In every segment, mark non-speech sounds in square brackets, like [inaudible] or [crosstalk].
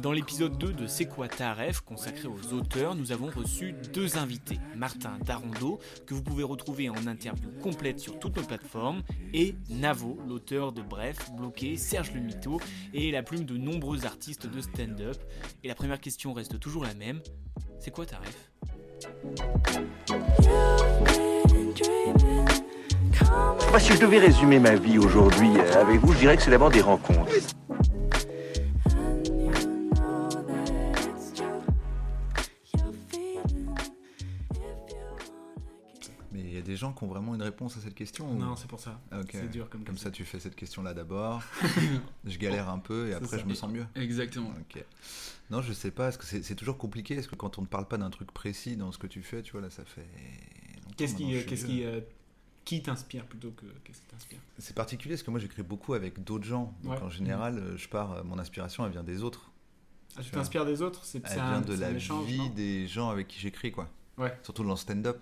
Dans l'épisode 2 de C'est quoi ta consacré aux auteurs, nous avons reçu deux invités. Martin Darondo, que vous pouvez retrouver en interview complète sur toutes nos plateformes, et Navo, l'auteur de Bref, Bloqué, Serge le Mito, et la plume de nombreux artistes de stand-up. Et la première question reste toujours la même. C'est quoi ta si je devais résumer ma vie aujourd'hui euh, avec vous, je dirais que c'est d'abord des rencontres. Des gens qui ont vraiment une réponse à cette question ou- Non, c'est pour ça. Ah. C'est dur comme Comme question. ça, tu fais cette question-là d'abord. [laughs] je galère un peu et après, ça. je me sens mieux. Exactement. Non, je sais pas. Est-ce que c'est c'est toujours compliqué Est-ce que quand on ne parle pas d'un truc précis dans ce que tu fais, tu vois, là, ça fait. Qu'est-ce qui, qui, euh, qui t'inspire plutôt que qu'est-ce qui t'inspire? C'est particulier parce que moi, j'écris beaucoup avec d'autres gens. Donc, Ouais. en général, euh, je pars. euh, Mon inspiration, elle vient des autres. ah, Tu t'inspires des autres? C'est Elle c'est un, vient de c'est la échange, vie des gens avec qui j'écris, quoi. Ouais. Surtout dans le stand-up.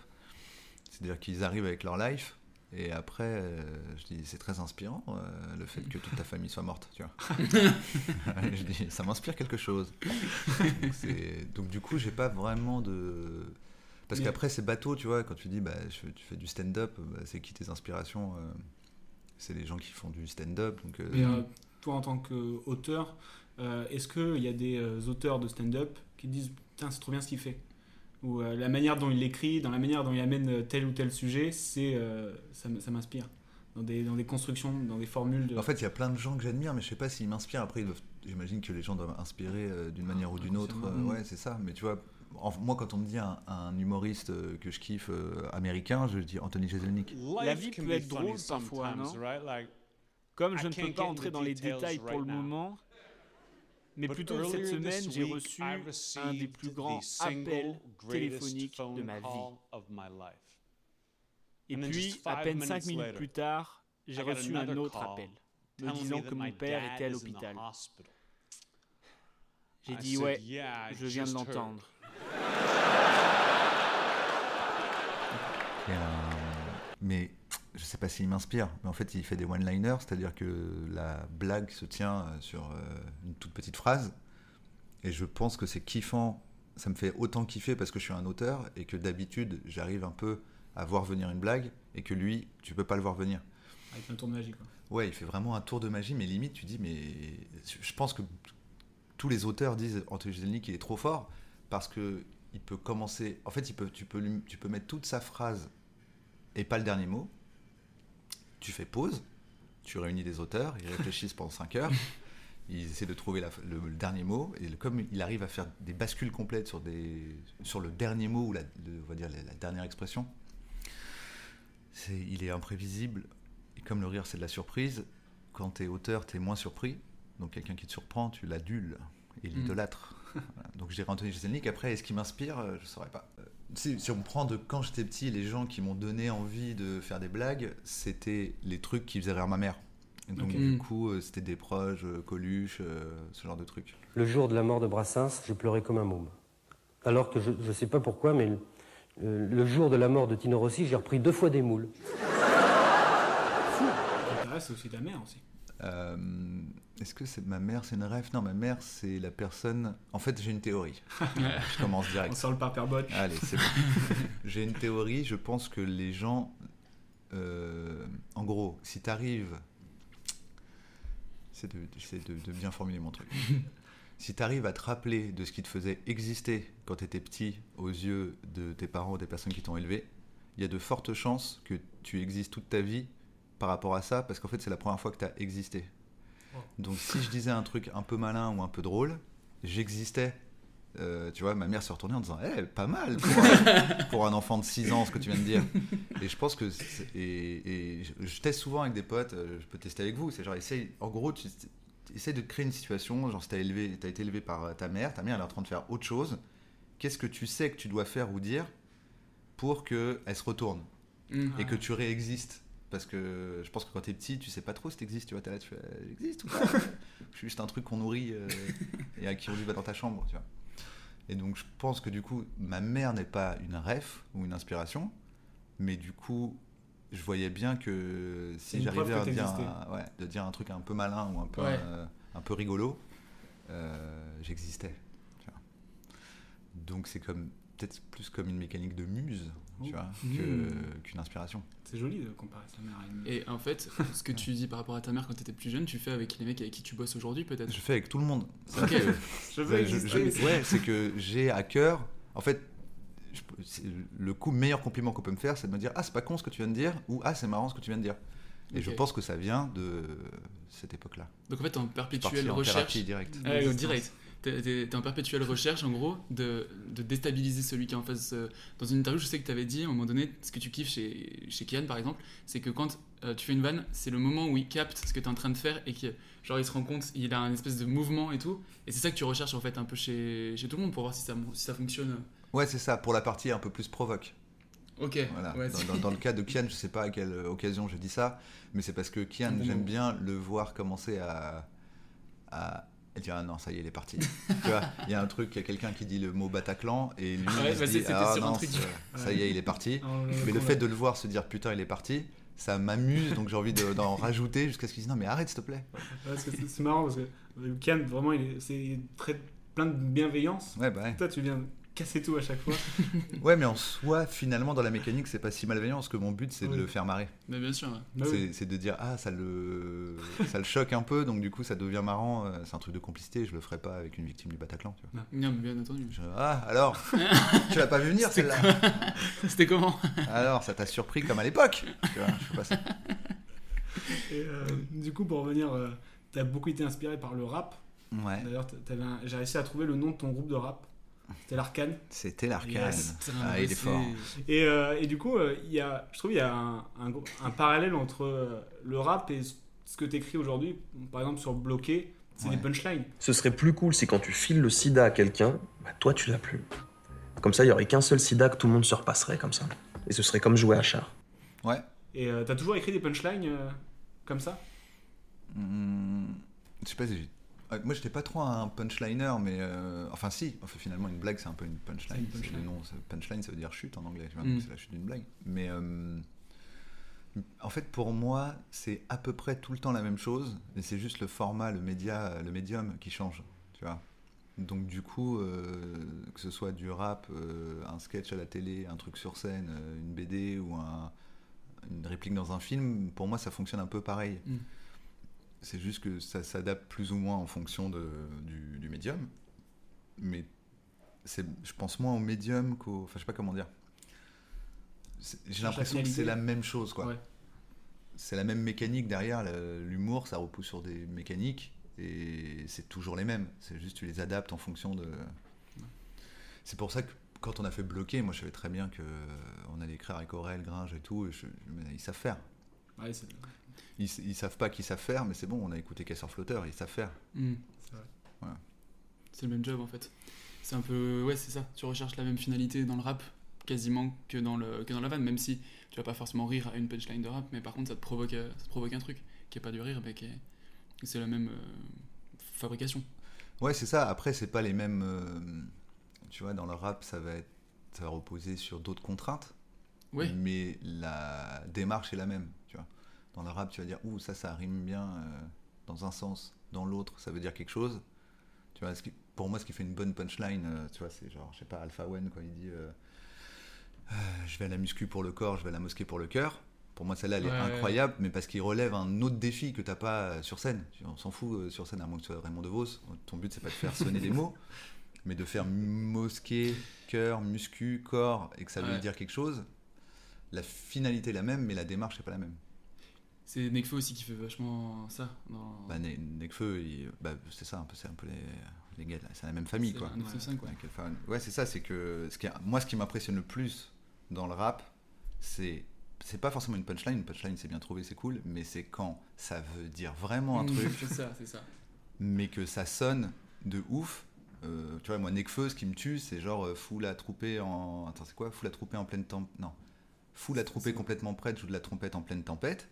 C'est-à-dire qu'ils arrivent avec leur life. Et après, euh, je dis, c'est très inspirant euh, le fait que toute ta famille soit morte, tu vois. [laughs] je dis, ça m'inspire quelque chose. Donc, du coup, j'ai pas vraiment de... Parce Mais- qu'après, c'est bateau, tu vois, quand tu dis, bah, je- tu fais du stand-up, bah, c'est qui tes inspirations euh, C'est les gens qui font du stand-up. Donc, euh, Mais euh, toi, en tant qu'auteur, euh, est-ce qu'il y a des euh, auteurs de stand-up qui disent Putain, c'est trop bien ce qu'il fait? Ou euh, la manière dont il l'écrit, dans la manière dont il amène euh, tel ou tel sujet, c'est, euh, ça, m'inspire. Dans des, dans des constructions, dans des formules de. En fait, il y a plein de gens que j'admire, mais je sais pas s'ils m'inspirent. Après, j'imagine que les gens doivent inspirer euh, d'une manière ou d'une autre. Euh, ouais, c'est ça. Mais tu vois, en- moi, quand on me dit un, un humoriste euh, que je kiffe euh, américain, je dis Anthony Jeselnik. La vie peut être drôle parfois, non Comme je ne peux pas entrer dans les détails pour le moment, mais plutôt cette semaine, j'ai reçu un des plus grands appels téléphoniques de ma vie. Et puis, à peine cinq minutes plus tard, j'ai reçu un autre appel, me disant que mon père était à l'hôpital. J'ai dit ouais, je viens de l'entendre. Mais je sais pas s'il m'inspire. Mais en fait, il fait des one-liners, c'est-à-dire que la blague se tient euh, sur euh, une toute petite phrase. Et je pense que c'est kiffant. Ça me fait autant kiffer parce que je suis un auteur et que d'habitude, j'arrive un peu à voir venir une blague et que lui, tu peux pas le voir venir. Avec un tour de magie, quoi. Ouais, il fait vraiment un tour de magie, mais limite, tu dis, mais je pense que tous les auteurs disent Anthony Jeselnik, il est trop fort parce que il peut commencer. En fait, il peut, tu, peux lui- tu peux mettre toute sa phrase et pas le dernier mot. Tu fais pause, tu réunis des auteurs, ils réfléchissent pendant 5 heures, [laughs] ils essaient de trouver la- le, le dernier mot, et comme il arrive à faire des bascules complètes sur, des, sur le dernier mot ou la, le- on va dire la, la dernière expression, il est imprévisible. Et comme le rire, c'est de la surprise, quand tu es auteur, tu es moins surpris. Donc quelqu'un qui te surprend, tu l'adules et l'idolâtres. Voilà. Donc je dirais Anthony Jeselnik. Après, est-ce qu'il m'inspire? Euh, Je ne saurais pas. Si, si on prend de quand j'étais petit, les gens qui m'ont donné envie de faire des blagues, c'était les trucs qui faisaient rire ma mère. Et donc du coup, euh, c'était des proches, euh, Coluche, euh, ce genre de trucs. Le jour de la mort de Brassens, j'ai pleuré comme un môme. Alors que je ne sais pas pourquoi, mais le, euh, le jour de la mort de Tino Rossi, j'ai repris deux fois des moules. T'intéresse, c'est aussi ta mère aussi. Euh, Est-ce que c'est ma mère, c'est une rêve? Non, ma mère, c'est la personne. En fait, j'ai une théorie. [laughs] je commence direct. On sort le paperbot. Allez, c'est bon. [laughs] J'ai une théorie, je pense que les gens. euh, en gros, si tu arrives. C'est de, j'essaie de, de bien formuler mon truc. [laughs] si tu arrives à te rappeler de ce qui te faisait exister quand tu étais petit aux yeux de tes parents ou des personnes qui t'ont élevé, il y a de fortes chances que tu existes toute ta vie par rapport à ça, parce qu'en fait, c'est la première fois que tu as existé. Donc, si je disais un truc un peu malin ou un peu drôle, j'existais Euh, tu vois, ma mère se retournait en disant Eh, pas mal pour un, [laughs] pour un enfant de 6 ans, ce que tu viens de dire. Et je pense que. Et, et je, je teste souvent avec des potes, euh, je peux tester avec vous. C'est genre, essaye, en gros, tu essayes de créer une situation. Genre, si t'as été élevé par ta mère, ta mère elle est en train de faire autre chose. Qu'est-ce que tu sais que tu dois faire ou dire pour qu'elle se retourne Mm. et que tu réexistes parce que je pense que quand t'es petit, tu sais pas trop si t'existes, tu vois, t'es là, tu fais, euh, j'existe ou pas [laughs] Je suis juste un truc qu'on nourrit euh, et à qui on dit va dans ta chambre, tu vois. Et donc je pense que du coup, ma mère n'est pas une ref ou une inspiration, mais du coup, je voyais bien que si j'arrivais à dire, un, ouais, de dire un truc un peu malin ou un peu, Ouais. euh, un peu rigolo, euh, j'existais. Donc c'est comme peut-être plus comme une mécanique de muse, tu Oh. vois, Mmh. que- qu'une inspiration. C'est joli de comparer sa mère à une. Et en fait, ce que tu dis par rapport à ta mère quand tu étais plus jeune, tu fais avec les mecs avec qui tu bosses aujourd'hui peut-être? Je fais avec tout le monde. C'est Ok. que- Je veux [laughs] je- ouais, c'est que j'ai à cœur. En fait, je le coup, meilleur compliment qu'on peut me faire, c'est de me dire Ah, c'est pas con ce que tu viens de dire, ou Ah, c'est marrant ce que tu viens de dire. Et je pense que ça vient de cette époque-là. Donc en fait, en perpétuelle en recherche. thérapie directe. Ouais, au direct. T'es t'es- t'es en perpétuelle recherche, en gros, de, de déstabiliser celui qui est en face. euh, Dans une interview, je sais que tu avais dit, à un moment donné, ce que tu kiffes chez, chez Kian, par exemple, c'est que quand euh, tu fais une vanne, c'est le moment où il capte ce que tu es en train de faire et que, genre, il se rend compte, il a un espèce de mouvement et tout. Et c'est ça que tu recherches, en fait, un peu chez, chez tout le monde pour voir si ça, si ça fonctionne. Ouais, c'est ça, pour la partie un peu plus provoque. Ok. Voilà. Ouais, dans, c'est- dans- dans le [laughs] cas de Kian, je sais pas à quelle occasion je dis ça, mais c'est parce que Kian, bon j'aime bien le voir commencer à, à dire ah non, ça y est, il est parti. [laughs] tu vois, il y a un truc, il y a quelqu'un qui dit le mot Bataclan et lui Ouais, il se bah, dit ah non, truc ça, ça y est, il est parti. Ah, l'a- Mais le fait de le voir se dire putain, il est parti, ça m'amuse, donc j'ai envie de- d'en rajouter jusqu'à ce qu'il dise non, mais arrête, s'il te plaît. Ouais, parce que c'est marrant parce que Kian, vraiment, il est, c'est très plein de bienveillance. Ouais, bah ouais. Toi, tu viens casser tout à chaque fois. [laughs] Ouais, mais en soi, finalement, dans la mécanique, c'est pas si malveillant parce que mon but, c'est de le faire marrer. Mais bien sûr. ouais. Bah oui. C'est- C'est de dire ah ça le ça le choque un peu donc du coup ça devient marrant euh, c'est un truc de complicité je le ferai pas avec une victime du Bataclan tu vois. Bien, bien entendu. Je- ah alors [laughs] tu l'as pas vu venir celle-là C'était comment? Alors ça t'a surpris comme à l'époque tu vois je fais pas ça. Et, euh, du coup, pour revenir, euh, t'as beaucoup été inspiré par le rap. ouais D'ailleurs, t'avais un- j'ai réussi à trouver le nom de ton groupe de rap. C'était l'Arcane. c'était l'arcane Yes. ah il est fort Et, euh, et du coup, euh, il y a, je trouve qu'il y a un, un gros- un parallèle entre euh, le rap et ce- que tu écris aujourd'hui. Par exemple, sur Bloqué, c'est Ouais. des punchlines. Ce serait plus cool si quand tu files le sida à quelqu'un, bah toi tu l'as plus. Comme ça, il y aurait qu'un seul sida que tout le monde se repasserait comme ça. Et ce serait comme jouer à char. ouais Et euh, t'as toujours écrit des punchlines euh, comme ça? Hmm, je sais pas si moi j'étais pas trop un punchliner mais euh, enfin si enfin, finalement une blague c'est un peu une punchline une punchline. le nom, punchline ça veut dire chute en anglais Mm. donc c'est la chute d'une blague mais euh, en fait pour moi c'est à peu près tout le temps la même chose mais c'est juste le format le média le médium qui change tu vois donc du coup euh, que ce soit du rap euh, un sketch à la télé un truc sur scène euh, une BD ou un- une réplique dans un film pour moi ça fonctionne un peu pareil Mm. C'est juste que ça s'adapte plus ou moins en fonction de, du, du médium. Mais c'est, je pense moins au médium qu'au. Enfin, je sais pas comment dire. J'ai l'impression que c'est la même chose, quoi. Ouais. C'est la même mécanique derrière. L'humour, ça repousse sur des mécaniques. Et c'est toujours les mêmes. C'est juste tu les adaptes en fonction de. C'est pour ça que quand on a fait bloquer, moi je savais très bien que on allait écrire avec Aurel, Gringe et tout. Et je, ils savent faire. Ouais, c'est Ils, ils savent pas qu'ils savent faire, mais c'est bon, on a écouté Casseur Flotteur, ils savent faire. Hmm. c'est. Voilà. Le même job en fait. C'est un peu. Ouais, c'est ça. Tu recherches la même finalité dans le rap quasiment que dans, le, que dans la vanne, même si tu vas pas forcément rire à une punchline de rap, mais par contre ça te provoque, euh, ça te provoque un truc qui est pas du rire, mais qui est. C'est la même euh, fabrication. Ouais, c'est ça. Après, c'est pas les mêmes. euh, tu vois, dans le rap, ça va, être, ça va reposer sur d'autres contraintes. Ouais. Mais la démarche est la même. Le rap, tu vas dire, ouh, ça, ça rime bien euh, dans un sens. Dans l'autre, ça veut dire quelque chose. Tu vois, ce qui- pour moi, ce qui fait une bonne punchline, euh, tu vois, c'est genre, je sais pas, Alpha One, quand il dit euh, Je vais à la muscu pour le corps, je vais à la mosquée pour le cœur. Pour moi, celle-là, elle est Ouais. incroyable, mais parce qu'il relève un autre défi que t'as pas sur scène. On s'en fout sur scène, à moins que tu sois Raymond DeVos. Ton but, c'est pas de faire sonner des mots, [laughs] mais de faire mosquée, cœur, muscu, corps, et que ça veut dire quelque chose. La finalité est la même, mais la démarche n'est pas la même. C'est Nekfeu aussi qui fait vachement ça. Dans... Bah, Ne- Nekfeu, il- bah, c'est ça, c'est un peu les, les gars, c'est la même famille, quoi. un 995, ouais. C'est ça, c'est que, ce qui est- moi, ce qui m'impressionne le plus dans le rap, c'est c'est pas forcément une punchline, une punchline c'est bien trouvé, c'est cool, mais c'est quand ça veut dire vraiment un Mm, truc, C'est ça, c'est ça. mais que ça sonne de ouf. Euh, tu vois, moi, Nekfeu, ce qui me tue, c'est genre euh, fou la troupée en. Attends, c'est quoi? Fou la troupée en pleine tempête. Non. Fou la troupée complètement prête, joue de la trompette en pleine tempête.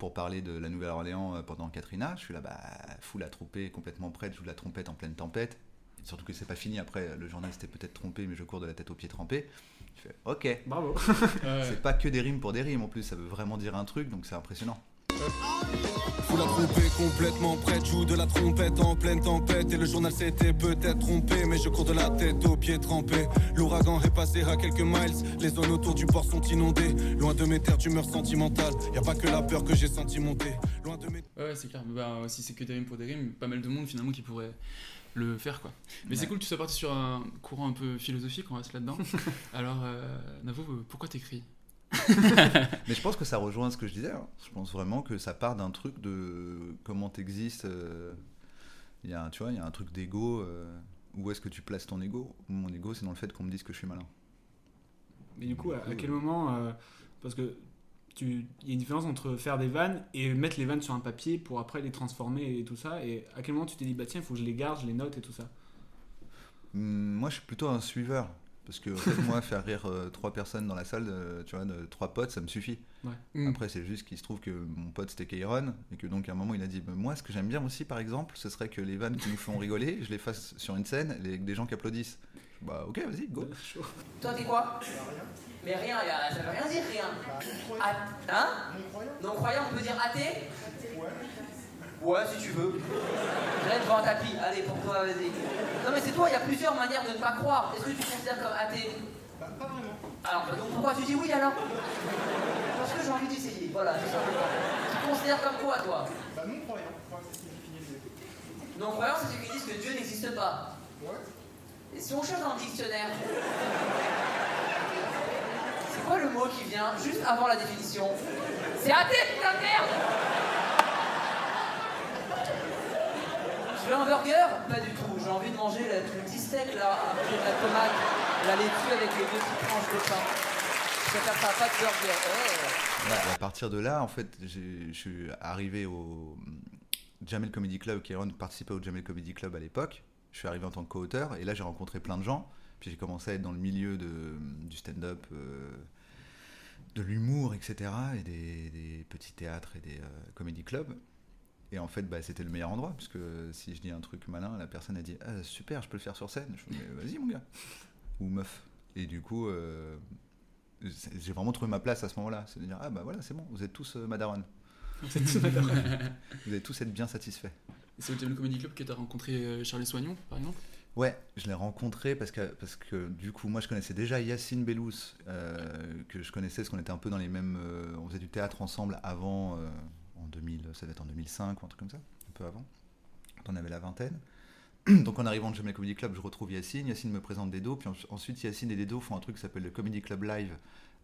Pour parler de la Nouvelle-Orléans euh, pendant Katrina, je suis là, bah, fou la troupée complètement prête, joue de la trompette en pleine tempête. Et surtout que c'est pas fini après, le journal s'était peut-être trompé, mais je cours de la tête aux pieds trempés. Je fais, ok. Bravo. [laughs] C'est pas que des rimes pour des rimes en plus, ça veut vraiment dire un truc, donc c'est impressionnant. Fous la trompée complètement prête, joue de la trompette en pleine tempête. Et le journal s'était peut-être trompé, mais je cours de la tête aux pieds trempés. L'ouragan est passé à quelques miles, les zones autour du port sont inondées. Loin de mes terres d'humeur sentimentale, y a pas que la peur que j'ai senti monter. Loin de mes Ouais, ouais, c'est clair. Bah, si c'est que des rimes pour des rimes, pas mal de monde finalement qui pourrait le faire quoi. Mais c'est cool que tu sois parti sur un courant un peu philosophique, on reste là-dedans. [laughs] Alors, euh, Navo, euh, pourquoi t'écris? [laughs] Mais je pense que ça rejoint ce que je disais. hein. Je pense vraiment que ça part d'un truc de comment t'existes. euh, Il y a, un- tu vois, il y a un truc d'ego. euh, où est-ce que tu places ton ego? Mon ego, c'est dans le fait qu'on me dise que je suis malin. Mais du coup, à, à quel moment. euh, parce que il y a une différence entre faire des vannes et mettre les vannes sur un papier pour après les transformer et tout ça. Et à quel moment tu t'es dit, bah tiens, il faut que je les garde, je les note et tout ça? Moi, je suis plutôt un suiveur. Parce que en fait, moi, faire rire euh, trois personnes dans la salle, euh, tu vois, de, trois potes, ça me suffit. Ouais. Mm. Après, c'est juste qu'il se trouve que mon pote c'était Kairon, et que donc à un moment il a dit bah, Moi, ce que j'aime bien aussi, par exemple, ce serait que les vannes qui nous font rigoler, je les fasse sur une scène et avec des gens qui applaudissent. Bah, ok, vas-y, go. Toi, t'es quoi? Mais rien, a- ça veut rien dire, rien. Ah, hein? Non-croyant, on peut dire athée? Ouais, si tu veux. Je vais devant un tapis. Allez, pour toi, vas-y. Non, mais c'est toi, il y a plusieurs manières de ne pas croire. Est-ce que tu te considères comme athée Pas vraiment. Alors, bah, donc pourquoi tu dis oui alors? Parce que j'ai envie d'essayer. Voilà, c'est simplement. Tu te considères comme quoi, toi? Bah, non-croyant. Non-croyant, c'est ceux qui disent que Dieu n'existe pas. Ouais. Et si on cherche dans le dictionnaire, c'est quoi le mot qui vient juste avant la définition? C'est athée, putain de merde Je veux un burger Pas du tout. J'ai envie de manger la- le steak là, avec la tomate, la laitue avec les deux petites tranches de pain. Je préfère ça, pas de burger. Oh. Ouais, à partir de là, en fait, je suis arrivé au Jamel Comedy Club. Kairon participait au Jamel Comedy Club à l'époque. Je suis arrivé en tant que co-auteur et là j'ai rencontré plein de gens. Puis j'ai commencé à être dans le milieu du stand-up, euh, de l'humour, etc. et des, petits théâtres et des euh, comedy clubs. Et en fait, bah, c'était le meilleur endroit, parce que si je dis un truc malin, la personne a dit ah, Super, je peux le faire sur scène. Je fais Mais vas-y, mon gars. Ou meuf. Et du coup, euh, j'ai vraiment trouvé ma place à ce moment-là. C'est de dire Ah, bah voilà, c'est bon, vous êtes tous euh, madaron. Vous êtes tous madaron. [laughs] vous allez tous être bien satisfaits. Et C'est au Jamel Comedy Club que t'as rencontré euh, Charlie Soignon, par exemple? Ouais, je l'ai rencontré parce que, parce que du coup, moi je connaissais déjà Yacine Bellous, euh, que je connaissais parce qu'on était un peu dans les mêmes. euh, on faisait du théâtre ensemble avant, euh, en 2000, ça devait être en 2005 ou un truc comme ça, un peu avant, quand on avait la vingtaine. [clears throat] Donc en arrivant au Jamel Comedy Club, je retrouve Yacine, Yacine me présente Dedo, puis en- ensuite Yacine et Dedo font un truc qui s'appelle le Comedy Club Live,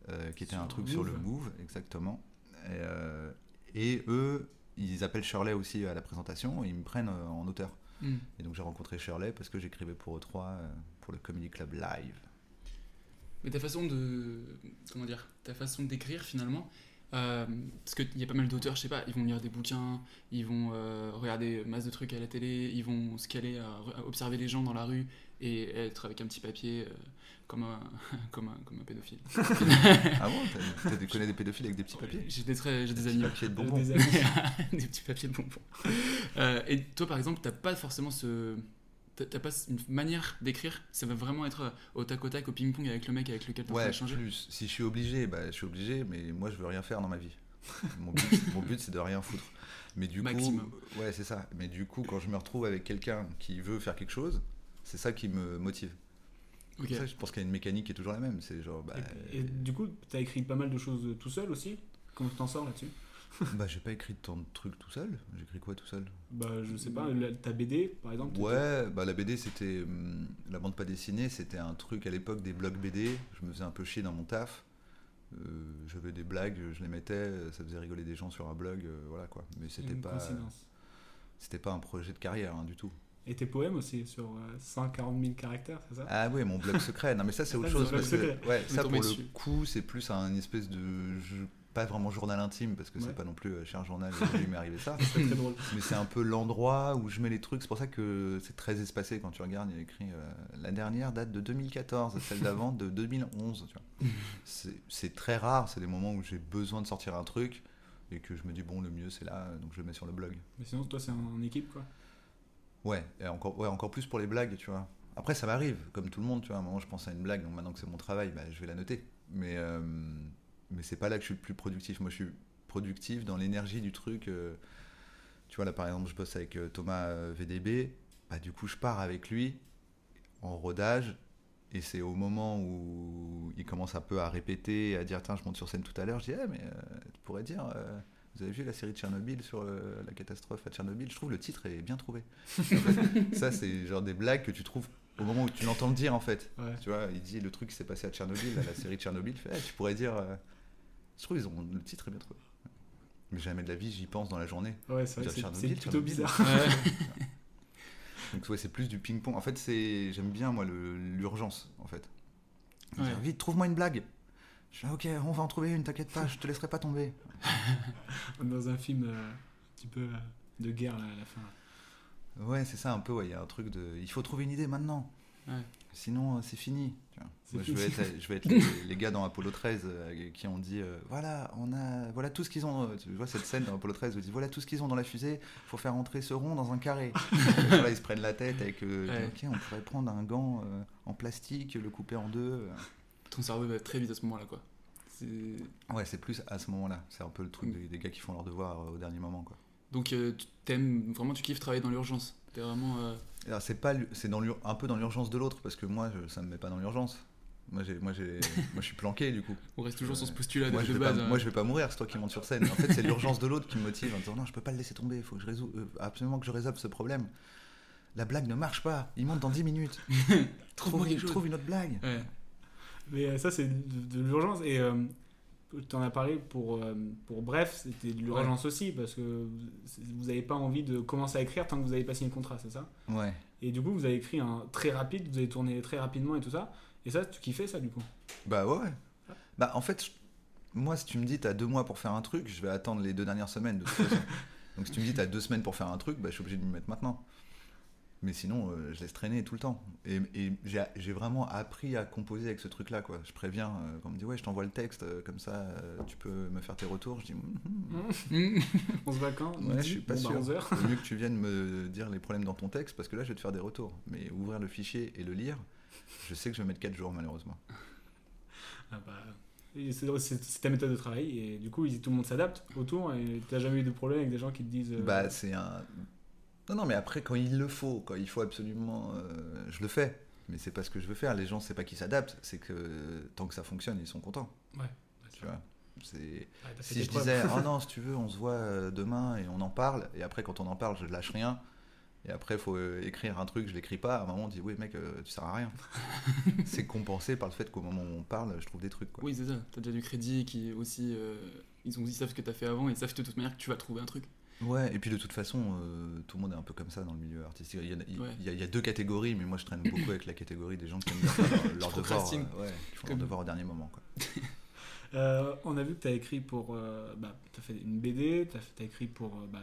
euh, qui était Sur un truc sur le Move. Exactement. Et, euh, et eux, ils appellent Shirley aussi à la présentation et ils me prennent euh, en auteur. Mm. Et donc j'ai rencontré Shirley parce que j'écrivais pour E3 euh, pour le Comedy Club Live. Mais ta façon de. Comment dire Ta façon d'écrire finalement. Euh, parce qu'il y a pas mal d'auteurs, je sais pas, ils vont lire des bouquins, ils vont euh, regarder masse de trucs à la télé, ils vont se caler à, observer les gens dans la rue et être avec un petit papier euh, comme, un, [laughs] comme, un, comme un pédophile. [laughs] ah bon des- connais des pédophiles avec des petits papiers? J'ai des, très- j'ai des Des amis. papiers de bonbons. [laughs] Des amis. des petits papiers de bonbons. Et toi, par exemple, t'as pas forcément ce. T'as pas une manière d'écrire, ça va vraiment être au tac au tac, au ping-pong avec le mec avec lequel t'as Ouais, changer. plus. Si je suis obligé, bah, je suis obligé, mais moi je veux rien faire dans ma vie. [laughs] Mon but, mon but, c'est de rien foutre. Mais du Maximum. coup, ouais, c'est ça. Mais du coup, quand je me retrouve avec quelqu'un qui veut faire quelque chose, c'est ça qui me motive. Ça, je pense qu'il y a une mécanique qui est toujours la même. C'est genre, bah, Et, et du coup, t'as écrit pas mal de choses tout seul aussi? Comment tu t'en sors là-dessus? Bah, j'ai pas écrit tant de trucs tout seul. J'écris quoi tout seul? Bah, je sais pas, la- ta BD par exemple Ouais, bah la BD c'était hum, la bande pas dessinée, c'était un truc à l'époque des blogs BD. Je me faisais un peu chier dans mon taf. Euh, j'avais des blagues, je les mettais, ça faisait rigoler des gens sur un blog, euh, voilà quoi. Mais c'était Une pas, coïncidence. c'était pas un projet de carrière hein, du tout. Et tes poèmes aussi, sur euh, 140 000 caractères, c'est ça? Ah oui, mon blog secret. Non mais ça c'est [laughs] autre chose. parce que- secret. ouais, ça pour tombé le dessus. coup c'est plus un espèce de, pas vraiment journal intime parce que Ouais. c'est pas non plus euh, cher journal. Il m'est arrivé ça. [laughs] Très drôle. Mais c'est un peu l'endroit où je mets les trucs. C'est pour ça que c'est très espacé quand tu regardes. Il y a écrit euh, la dernière date de 2014, celle d'avant de 2011. tu vois. [laughs] C'est- très rare. C'est des moments où j'ai besoin de sortir un truc et que je me dis bon le mieux c'est là, donc je le mets sur le blog. Mais sinon, toi, c'est en, en équipe, quoi. Ouais, et encore, ouais, encore plus pour les blagues, tu vois. Après, ça m'arrive, comme tout le monde, tu vois. À un moment, je pense à une blague, donc maintenant que c'est mon travail, bah, je vais la noter. Mais, euh, mais c'est pas là que je suis le plus productif. Moi, je suis productif dans l'énergie du truc. euh, tu vois, là, par exemple, je bosse avec euh, Thomas euh, VDB. Bah, du coup, je pars avec lui en rodage. Et c'est au moment où il commence un peu à répéter, à dire Tiens, je monte sur scène tout à l'heure. Je dis Eh, mais euh, tu pourrais dire. euh, vous avez vu la série de Tchernobyl sur euh, la catastrophe à Tchernobyl? Je trouve le titre est bien trouvé. [laughs] En fait, ça, c'est genre des blagues que tu trouves au moment où tu l'entends le dire, en fait. Ouais. Tu vois, il dit le truc qui s'est passé à Tchernobyl, la série de Tchernobyl. fait, Eh, tu pourrais dire. euh, Je trouve ils ont le titre est bien trouvé. Mais jamais de la vie, j'y pense dans la journée. Ouais, c'est plutôt bizarre. [laughs] Ouais. Donc ouais, c'est plus du ping-pong. En fait, c'est j'aime bien moi le- l'urgence en fait. Ouais. Dire, Vite, trouve-moi une blague. Je fais ok, on va en trouver une, t'inquiète pas, je te laisserai pas tomber. [laughs] Dans un film euh, un petit peu euh, de guerre, là, à la fin. Ouais, c'est ça un peu. ouais, Il y a un truc de, il faut trouver une idée maintenant. Ouais. Sinon, euh, c'est fini. Moi, je vais être, je vais être [laughs] les, les gars dans Apollo 13 euh, qui ont dit euh, voilà, on a, voilà tout ce qu'ils ont. euh, Tu vois cette scène dans Apollo 13 où ils disent voilà tout ce qu'ils ont dans la fusée. Faut faire entrer ce rond dans un carré. [laughs] Et voilà, ils se prennent la tête avec. euh, Ouais. Ok, on pourrait prendre un gant euh, en plastique, le couper en deux. Ton cerveau va très vite à ce moment-là, quoi. Ouais, c'est plus à ce moment-là. C'est un peu le truc des, des gars qui font leur devoir au dernier moment, quoi. Donc, tu t'aimes vraiment, tu kiffes travailler dans l'urgence. T'es vraiment. Alors c'est pas, l'u- c'est dans l'ur- un peu dans l'urgence de l'autre parce que moi, je- ça me met pas dans l'urgence. Moi, j'ai, moi, j'ai, [laughs] moi, je suis planqué du coup. On reste toujours sur ce postulat Moi, de, je de vais base. pas, hein. moi, je vais pas mourir. C'est toi qui monte sur scène. En fait, c'est l'urgence de l'autre qui me motive en disant non, je peux pas le laisser tomber. Il faut que je résous, euh, absolument que je résolve ce problème. La blague ne marche pas. Il monte dans 10 minutes. [laughs] Trouve, trouve une autre blague. Ouais. Mais euh, ça, c'est de, de l'urgence. Et euh, tu en as parlé pour, euh, pour Bref, c'était de l'urgence aussi, parce que vous n'avez pas envie de commencer à écrire tant que vous n'avez pas signé le contrat, c'est ça? Ouais. Et du coup, vous avez écrit un très rapide, vous avez tourné très rapidement et tout ça. Et ça, tu kiffais ça du coup? Bah ouais. Bah en fait, moi, si tu me dis t'as deux mois pour faire un truc, je vais attendre les deux dernières semaines de toute façon. [laughs] Donc si tu me dis t'as deux semaines pour faire un truc, bah, je suis obligé de m'y mettre maintenant. Mais sinon, euh, je laisse traîner tout le temps. Et, et j'ai vraiment appris à composer avec ce truc-là. quoi. Je préviens, euh, quand on me dit ouais, je t'envoie le texte, euh, comme ça, tu peux me faire tes retours. Je dis. [laughs] On se va quand? Ouais, je suis pas Bon, bah, sûr. 11 heures. C'est mieux que tu viennes me dire les problèmes dans ton texte parce que là, je vais te faire des retours. Mais ouvrir le fichier et le lire, je sais que je vais mettre 4 jours malheureusement. [laughs] Ah bah, c'est ta méthode de travail et du coup tout le monde s'adapte autour et t'as jamais eu de problème avec des gens qui te disent euh, Bah, c'est un. Non, non, mais après, quand il le faut, quand il faut absolument. euh, je le fais. Mais c'est pas ce que je veux faire. Les gens, c'est pas qu'ils s'adaptent, c'est que tant que ça fonctionne, ils sont contents. Ouais. Tu vois. Ouais, Si je disais, [laughs] oh non, si tu veux, on se voit euh, demain et on en parle, et après, quand on en parle, je lâche rien. Et après, il faut euh, écrire un truc, je l'écris pas. À un moment, on dit, oui, mec, euh, tu sers à rien. [laughs] c'est compensé par le fait qu'au moment où on parle, je trouve des trucs. Quoi. Oui, c'est ça. T'as déjà du crédit qui est aussi. euh, ils, ont, ils savent ce que t'as fait avant, ils savent de toute manière que tu vas trouver un truc. Ouais, et puis de toute façon, euh, tout le monde est un peu comme ça dans le milieu artistique. Il y, a, il- Ouais. il y a- il y a deux catégories, mais moi je traîne beaucoup [coughs] avec la catégorie des gens qui aiment bien [laughs] faire leur, leur devoir, ouais, qui font Comme- leur devoir au dernier moment. Quoi. [laughs] Euh, on a vu que tu as écrit pour. euh, bah, tu as fait une BD, tu as, écrit pour euh, bah,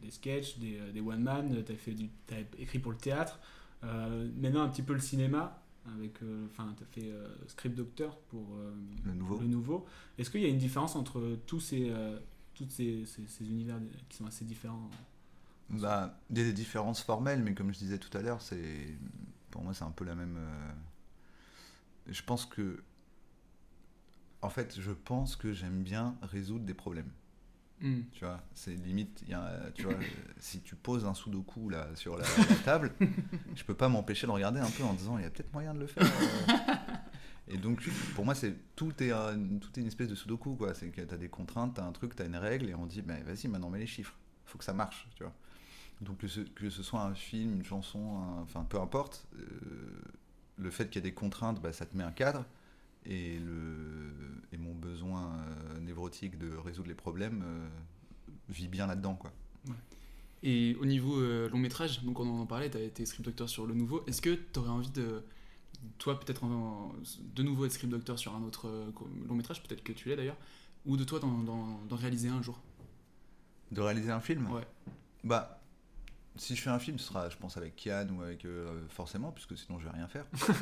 des sketchs, des, euh, des one-man, tu as, écrit pour le théâtre. Maintenant, un petit peu le cinéma. avec Enfin, tu as fait Script Doctor pour Le nouveau. le nouveau. Est-ce qu'il y a une différence entre tous ces, toutes ces, ces- ces univers qui sont assez différents? Bah, il y a des différences formelles, mais comme je disais tout à l'heure, pour moi c'est un peu la même. Je pense que, en fait, je pense que j'aime bien résoudre des problèmes. Hmm. Tu vois, c'est limite, il y a, tu vois, [laughs] si tu poses un sudoku là sur la, la table, [laughs] je peux pas m'empêcher de regarder un peu en disant il y a peut-être moyen de le faire. euh. [laughs] Et donc, pour moi, c'est tout est un- tout est une espèce de sudoku quoi. C'est que tu as des contraintes, tu as un truc, tu as une règle et on dit mais vas-y maintenant mets les chiffres. Faut que ça marche, tu vois. Donc que ce, que ce soit un film, une chanson, un- enfin peu importe, euh, le fait qu'il y ait des contraintes, bah, ça te met un cadre. Et, le, et mon besoin euh, érotique, de résoudre les problèmes, euh, vit bien là-dedans, quoi. Et au niveau euh, long métrage, donc on en parlait, tu as été script doctor sur le nouveau. Est-ce que tu aurais envie de, toi peut-être en- de nouveau être script doctor sur un autre long métrage, peut-être que tu l'es d'ailleurs, ou de toi d'en réaliser un jour? De réaliser un film? Ouais. Bah, si je fais un film, ce sera, je pense, avec Kian ou avec. euh, forcément, puisque sinon je vais rien faire. [laughs] Parce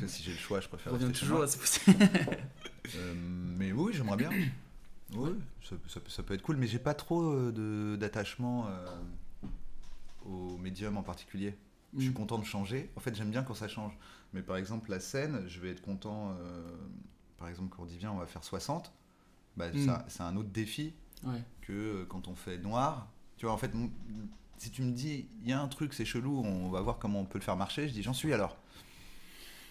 que si j'ai le choix, je préfère. On revient rester chez toujours à ce possible. [laughs] Euh, mais oui, j'aimerais bien. Oui, ça, ça peut- ça peut être cool, mais j'ai pas trop euh, d'attachement euh, au médium en particulier. Je suis Mm. content de changer. En fait, j'aime bien quand ça change. Mais par exemple, la scène, je vais être content. euh, par exemple, quand on dit viens, on va faire 60. Bah, Mm. ça- c'est un autre défi Ouais. que quand on fait noir. Tu vois, en fait, si tu me dis il y a un truc, c'est chelou, on va voir comment on peut le faire marcher, je dis j'en suis alors.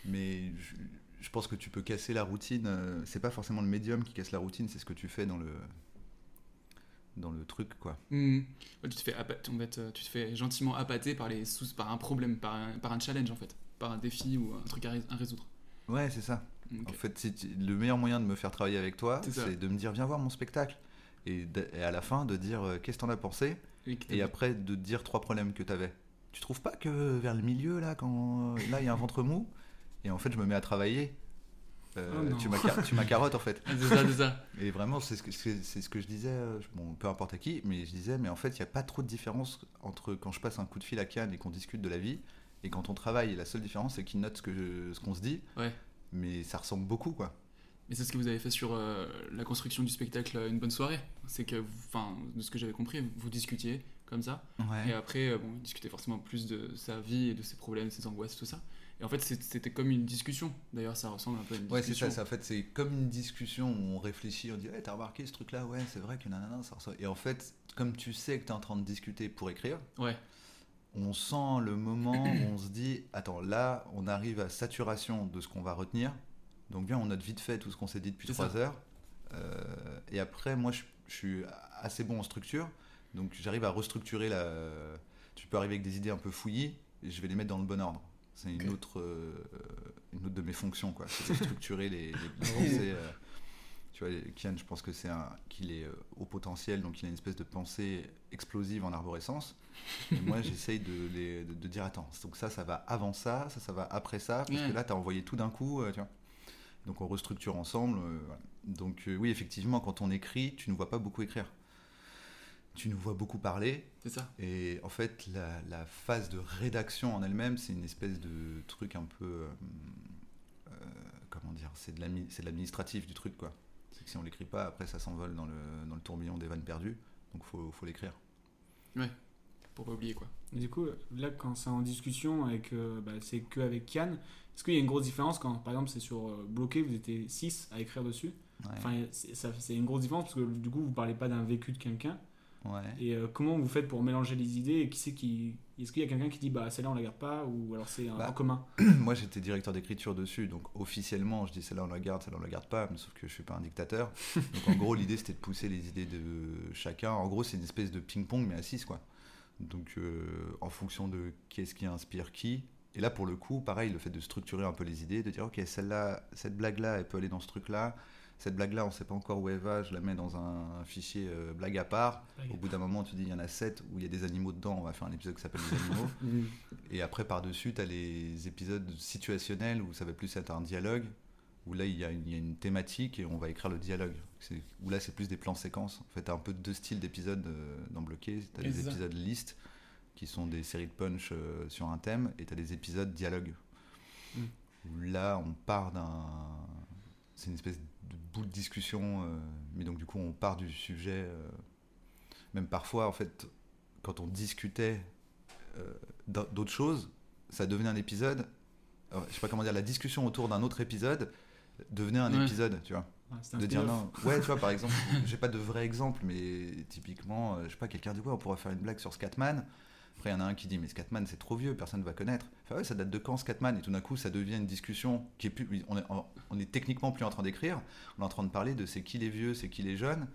Mais je, je pense que tu peux casser la routine. euh, C'est pas forcément le médium qui casse la routine, c'est ce que tu fais dans le dans le truc, quoi. Ouais, tu, te fais en fait, euh, tu te fais gentiment appâter par, les sous, par un problème, par un, par un challenge en fait, par un défi ou un truc à, ré- à résoudre. Ouais, c'est ça. En fait, c'est- le meilleur moyen de me faire travailler avec toi, C'est de me dire viens voir mon spectacle. Et, et à la fin, de dire euh, qu'est-ce que t'en as pensé? Et après, de te dire trois problèmes que t'avais. Tu trouves pas que vers le milieu, là, quand là, il y a un ventre mou Et en fait, je me mets à travailler. Euh, Oh tu, m'as car- tu m'as carotte, en fait. [laughs] C'est ça, c'est ça. Et vraiment, c'est ce, que- c'est ce que je disais, euh, bon, peu importe à qui, mais je disais, mais en fait, il n'y a pas trop de différence entre quand je passe un coup de fil à Cannes et qu'on discute de la vie, et quand on travaille. La seule différence, c'est qu'il note ce que je- ce qu'on se dit. Ouais. Mais ça ressemble beaucoup, quoi. Mais c'est ce que vous avez fait sur euh, la construction du spectacle euh, Une bonne soirée. C'est que, vous- enfin, de ce que j'avais compris, vous discutiez comme ça. Ouais. Et après, euh, bon, il discutait forcément plus de sa vie et de ses problèmes, ses angoisses, tout ça. Et en fait, c'était comme une discussion. D'ailleurs, ça ressemble un peu à une Ouais, c'est discussion. ça, c'est- en fait, c'est comme une discussion où on réfléchit, on dit, hey, t'as remarqué ce truc-là, ouais, c'est vrai que nanana, ça ressemble. Et en fait, comme tu sais que t'es en train de discuter pour écrire, Ouais. on sent le moment où on se dit, attends, là, on arrive à saturation de ce qu'on va retenir. Donc bien, on note vite fait tout ce qu'on s'est dit depuis C'est trois ça. heures. Euh, et après, moi, je, je suis assez bon en structure, donc j'arrive à restructurer la. Tu peux arriver avec des idées un peu fouillies, et je vais les mettre dans le bon ordre. C'est une autre, euh, une autre de mes fonctions, quoi. C'est de [laughs] structurer les, les pensées. euh, tu vois, Kian, je pense que c'est un qu'il est au potentiel, donc il a une espèce de pensée explosive en arborescence. Et moi, [laughs] j'essaye de, les- de, de dire attends, donc ça, ça va avant ça, ça, ça va après ça, parce Ouais. que là, tu as envoyé tout d'un coup, tu vois. Donc on restructure ensemble. euh, voilà. Donc euh, oui, effectivement, quand on écrit, tu ne vois pas beaucoup écrire. Tu nous vois beaucoup parler. C'est ça. Et en fait, la, la phase de rédaction en elle-même, c'est une espèce de truc un peu. euh, comment dire C'est de l'admi- c'est de l'administratif du truc, quoi. C'est que si on l'écrit pas, après ça s'envole dans le, dans le tourbillon des vannes perdues. Donc faut, faut l'écrire. Ouais. Pour pas oublier, quoi. Du coup, là, quand c'est en discussion avec, euh, bah, c'est que avec Kian, est-ce qu'il y a une grosse différence quand, par exemple, c'est sur euh, bloqué, vous étiez 6 à écrire dessus? Ouais. Enfin, c'est ça- c'est une grosse différence parce que du coup, vous parlez pas d'un vécu de quelqu'un. Ouais. Et euh, comment vous faites pour mélanger les idées et qui c'est qui Est-ce qu'il y a quelqu'un qui dit bah celle-là on la garde pas ou alors c'est un- Bah, en commun? [clears throat] Moi, j'étais directeur d'écriture dessus, donc officiellement, je dis celle-là on la garde, celle-là on la garde pas, mais sauf que je suis pas un dictateur. Donc en gros, l'idée c'était de pousser les idées de chacun. En gros, c'est une espèce de ping-pong, mais à 6 quoi. Donc euh, en fonction de qu'est-ce qui inspire qui. Et là, pour le coup, pareil, le fait de structurer un peu les idées, de dire ok, celle-là, cette blague-là, elle peut aller dans ce truc-là. Cette blague-là, on sait pas encore où elle va, je la mets dans un, fichier euh, blague à part. Blague Au bout d'un moment, tu dis il y en a 7 où il y a des animaux dedans, on va faire un épisode qui s'appelle Les animaux. [laughs] Mhm. Et après, par-dessus, tu as les épisodes situationnels où ça va plus être un dialogue, où là, il y, a une- il y a une thématique et on va écrire le dialogue. Où là, c'est plus des plans séquences. En fait, tu as un peu deux styles d'épisodes euh, dans Bloqué. Tu as Et des épisodes list, qui sont des séries de punch euh, sur un thème, et tu as des épisodes dialogue. Mm. Où là, on part d'un. C'est une espèce de bout de discussion, euh, mais donc du coup, on part du sujet. euh, Même parfois, en fait, quand on discutait euh, d'au- d'autres choses, ça devenait un épisode. Alors, je sais pas comment dire, la discussion autour d'un autre épisode devenait un Ouais. épisode, tu vois. Ouais, De dire non. Ouais, tu vois, par [laughs] exemple, j'ai pas de vrai exemple, mais typiquement, euh, je sais pas, quelqu'un dit ouais, on pourrait faire une blague sur Scatman. Après, il y en a un qui dit mais Scatman c'est trop vieux, personne ne va connaître. Enfin, ouais, ça date de quand Scatman? Et tout d'un coup, ça devient une discussion qui est plus. On est, on est techniquement plus en train d'écrire, on est en train de parler de c'est qui les vieux, c'est qui les jeunes.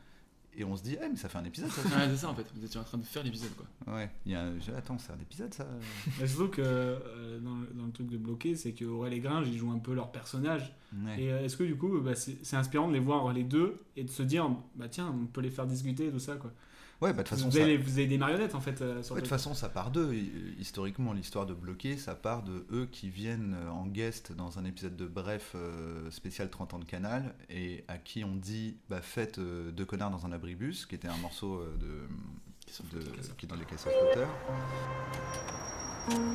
Et on se dit, eh, mais ça fait un épisode ça. [laughs] Ouais, c'est ça en fait, vous étiez en train de faire l'épisode quoi. Ouais, il y a un- attends, c'est un épisode ça [laughs] Mais surtout que euh, dans, le, dans le truc de bloquer, c'est que Aurel et Gringe, ils jouent un peu leur personnage. Ouais. Et euh, est-ce que du coup, bah, c'est c'est inspirant de les voir les deux et de se dire, bah tiens, on peut les faire discuter, tout ça quoi. Ouais, bah de toute façon, vous, ça- avez, vous avez des marionnettes en fait. euh, sur Ouais, le de toute façon, ça part d'eux. Hi- Historiquement, l'histoire de Bloqué, ça part de eux qui viennent euh, en guest dans un épisode de Bref euh, spécial 30 ans de Canal et à qui on dit bah, faites euh, Deux connards dans un abribus, qui était un morceau de, de- qui est dans les caisseurs flotteurs.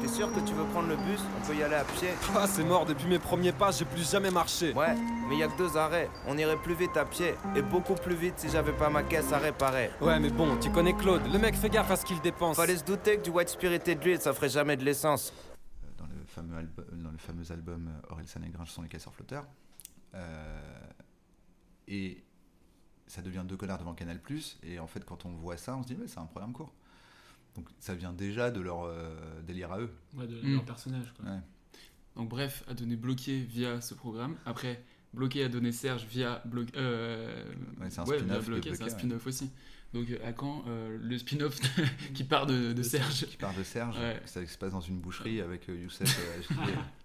T'es sûr que tu veux prendre le bus? On peut y aller à pied. [laughs] Ah, c'est mort, depuis mes premiers pas, j'ai plus jamais marché. Ouais, mais y a que deux arrêts. On irait plus vite à pied et beaucoup plus vite si j'avais pas ma caisse à réparer. Ouais, mais bon, tu connais Claude, le mec fait gaffe à ce qu'il dépense. Fallait se douter que du white spirit et de l'huile, ça ferait jamais de l'essence. dans le fameux, albu- dans le fameux album euh, Orelsan et Gringe sont les caisseurs flotteurs. Euh, et ça devient deux connards devant Canal+. Et en fait, quand on voit ça, on se dit, ouais, c'est un programme court. Donc ça vient déjà de leur euh, délire à eux. Ouais, de Mm. leur personnage quoi. Ouais. Donc bref, a donné bloqué via ce programme. Après, bloqué a donné Serge via bloqué. Euh, Ouais, c'est un spin-off de bloqué, c'est un Bloqué, ouais. spin-off aussi. Donc euh, à quand euh, le spin-off [laughs] qui part de, de Serge Qui part de Serge, Ouais. ça se passe dans une boucherie avec Youssef euh. [laughs]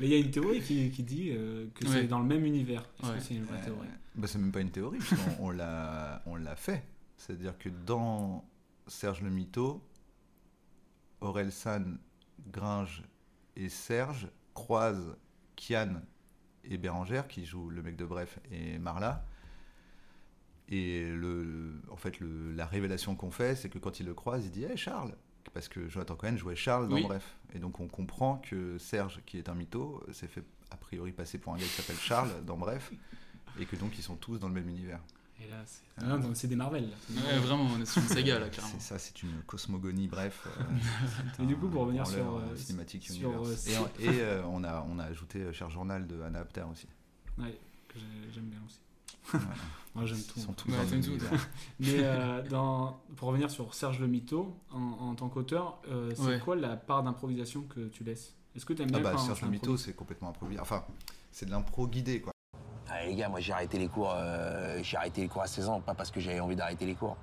Mais il y a une théorie qui, qui dit euh, que Ouais. c'est dans le même univers. Est-ce Ouais. que c'est une vraie théorie? Bah, c'est même pas une théorie, on l'a, on l'a fait. C'est-à-dire que dans Serge le Mito, Aurel San, Gringe et Serge croisent Kian et Bérangère, qui jouent le mec de Bref et Marla. Et le, en fait, le- la révélation qu'on fait, c'est que quand il le croise, il dit Hey Charles Parce que Jonathan Cohen jouait Charles dans Oui. Bref. Et donc on comprend que Serge, qui est un mytho, s'est fait a priori passer pour un gars qui s'appelle Charles [laughs] dans Bref. Et que donc ils sont tous dans le même univers. Et là, c'est ah, non, non, c'est des Marvel. là. Ouais, vraiment, on est sur une saga là, clairement. C'est ça, c'est une cosmogonie, bref. euh, [laughs] Et du coup, pour revenir sur, euh, Cinematic sur, Universe. euh, Et, on- et, euh, on, a, on a ajouté euh, Cher Journal de Anna Apter aussi. Ouais, j'aime bien aussi. Moi j'aime Ils tout. sont en fait. tous Ouais, dans tout. [laughs] Mais euh, dans, pour revenir sur Serge Le Mito, en, en tant qu'auteur, euh, c'est Ouais. quoi la part d'improvisation que tu laisses? Est-ce que tu aimes Ah bien bah, quand Serge le Mito, c'est complètement improvisé. Enfin, c'est de l'impro guidé, quoi. Allez les gars, moi j'ai arrêté les cours, euh, j'ai arrêté les cours à 16 ans, pas parce que j'avais envie d'arrêter les cours.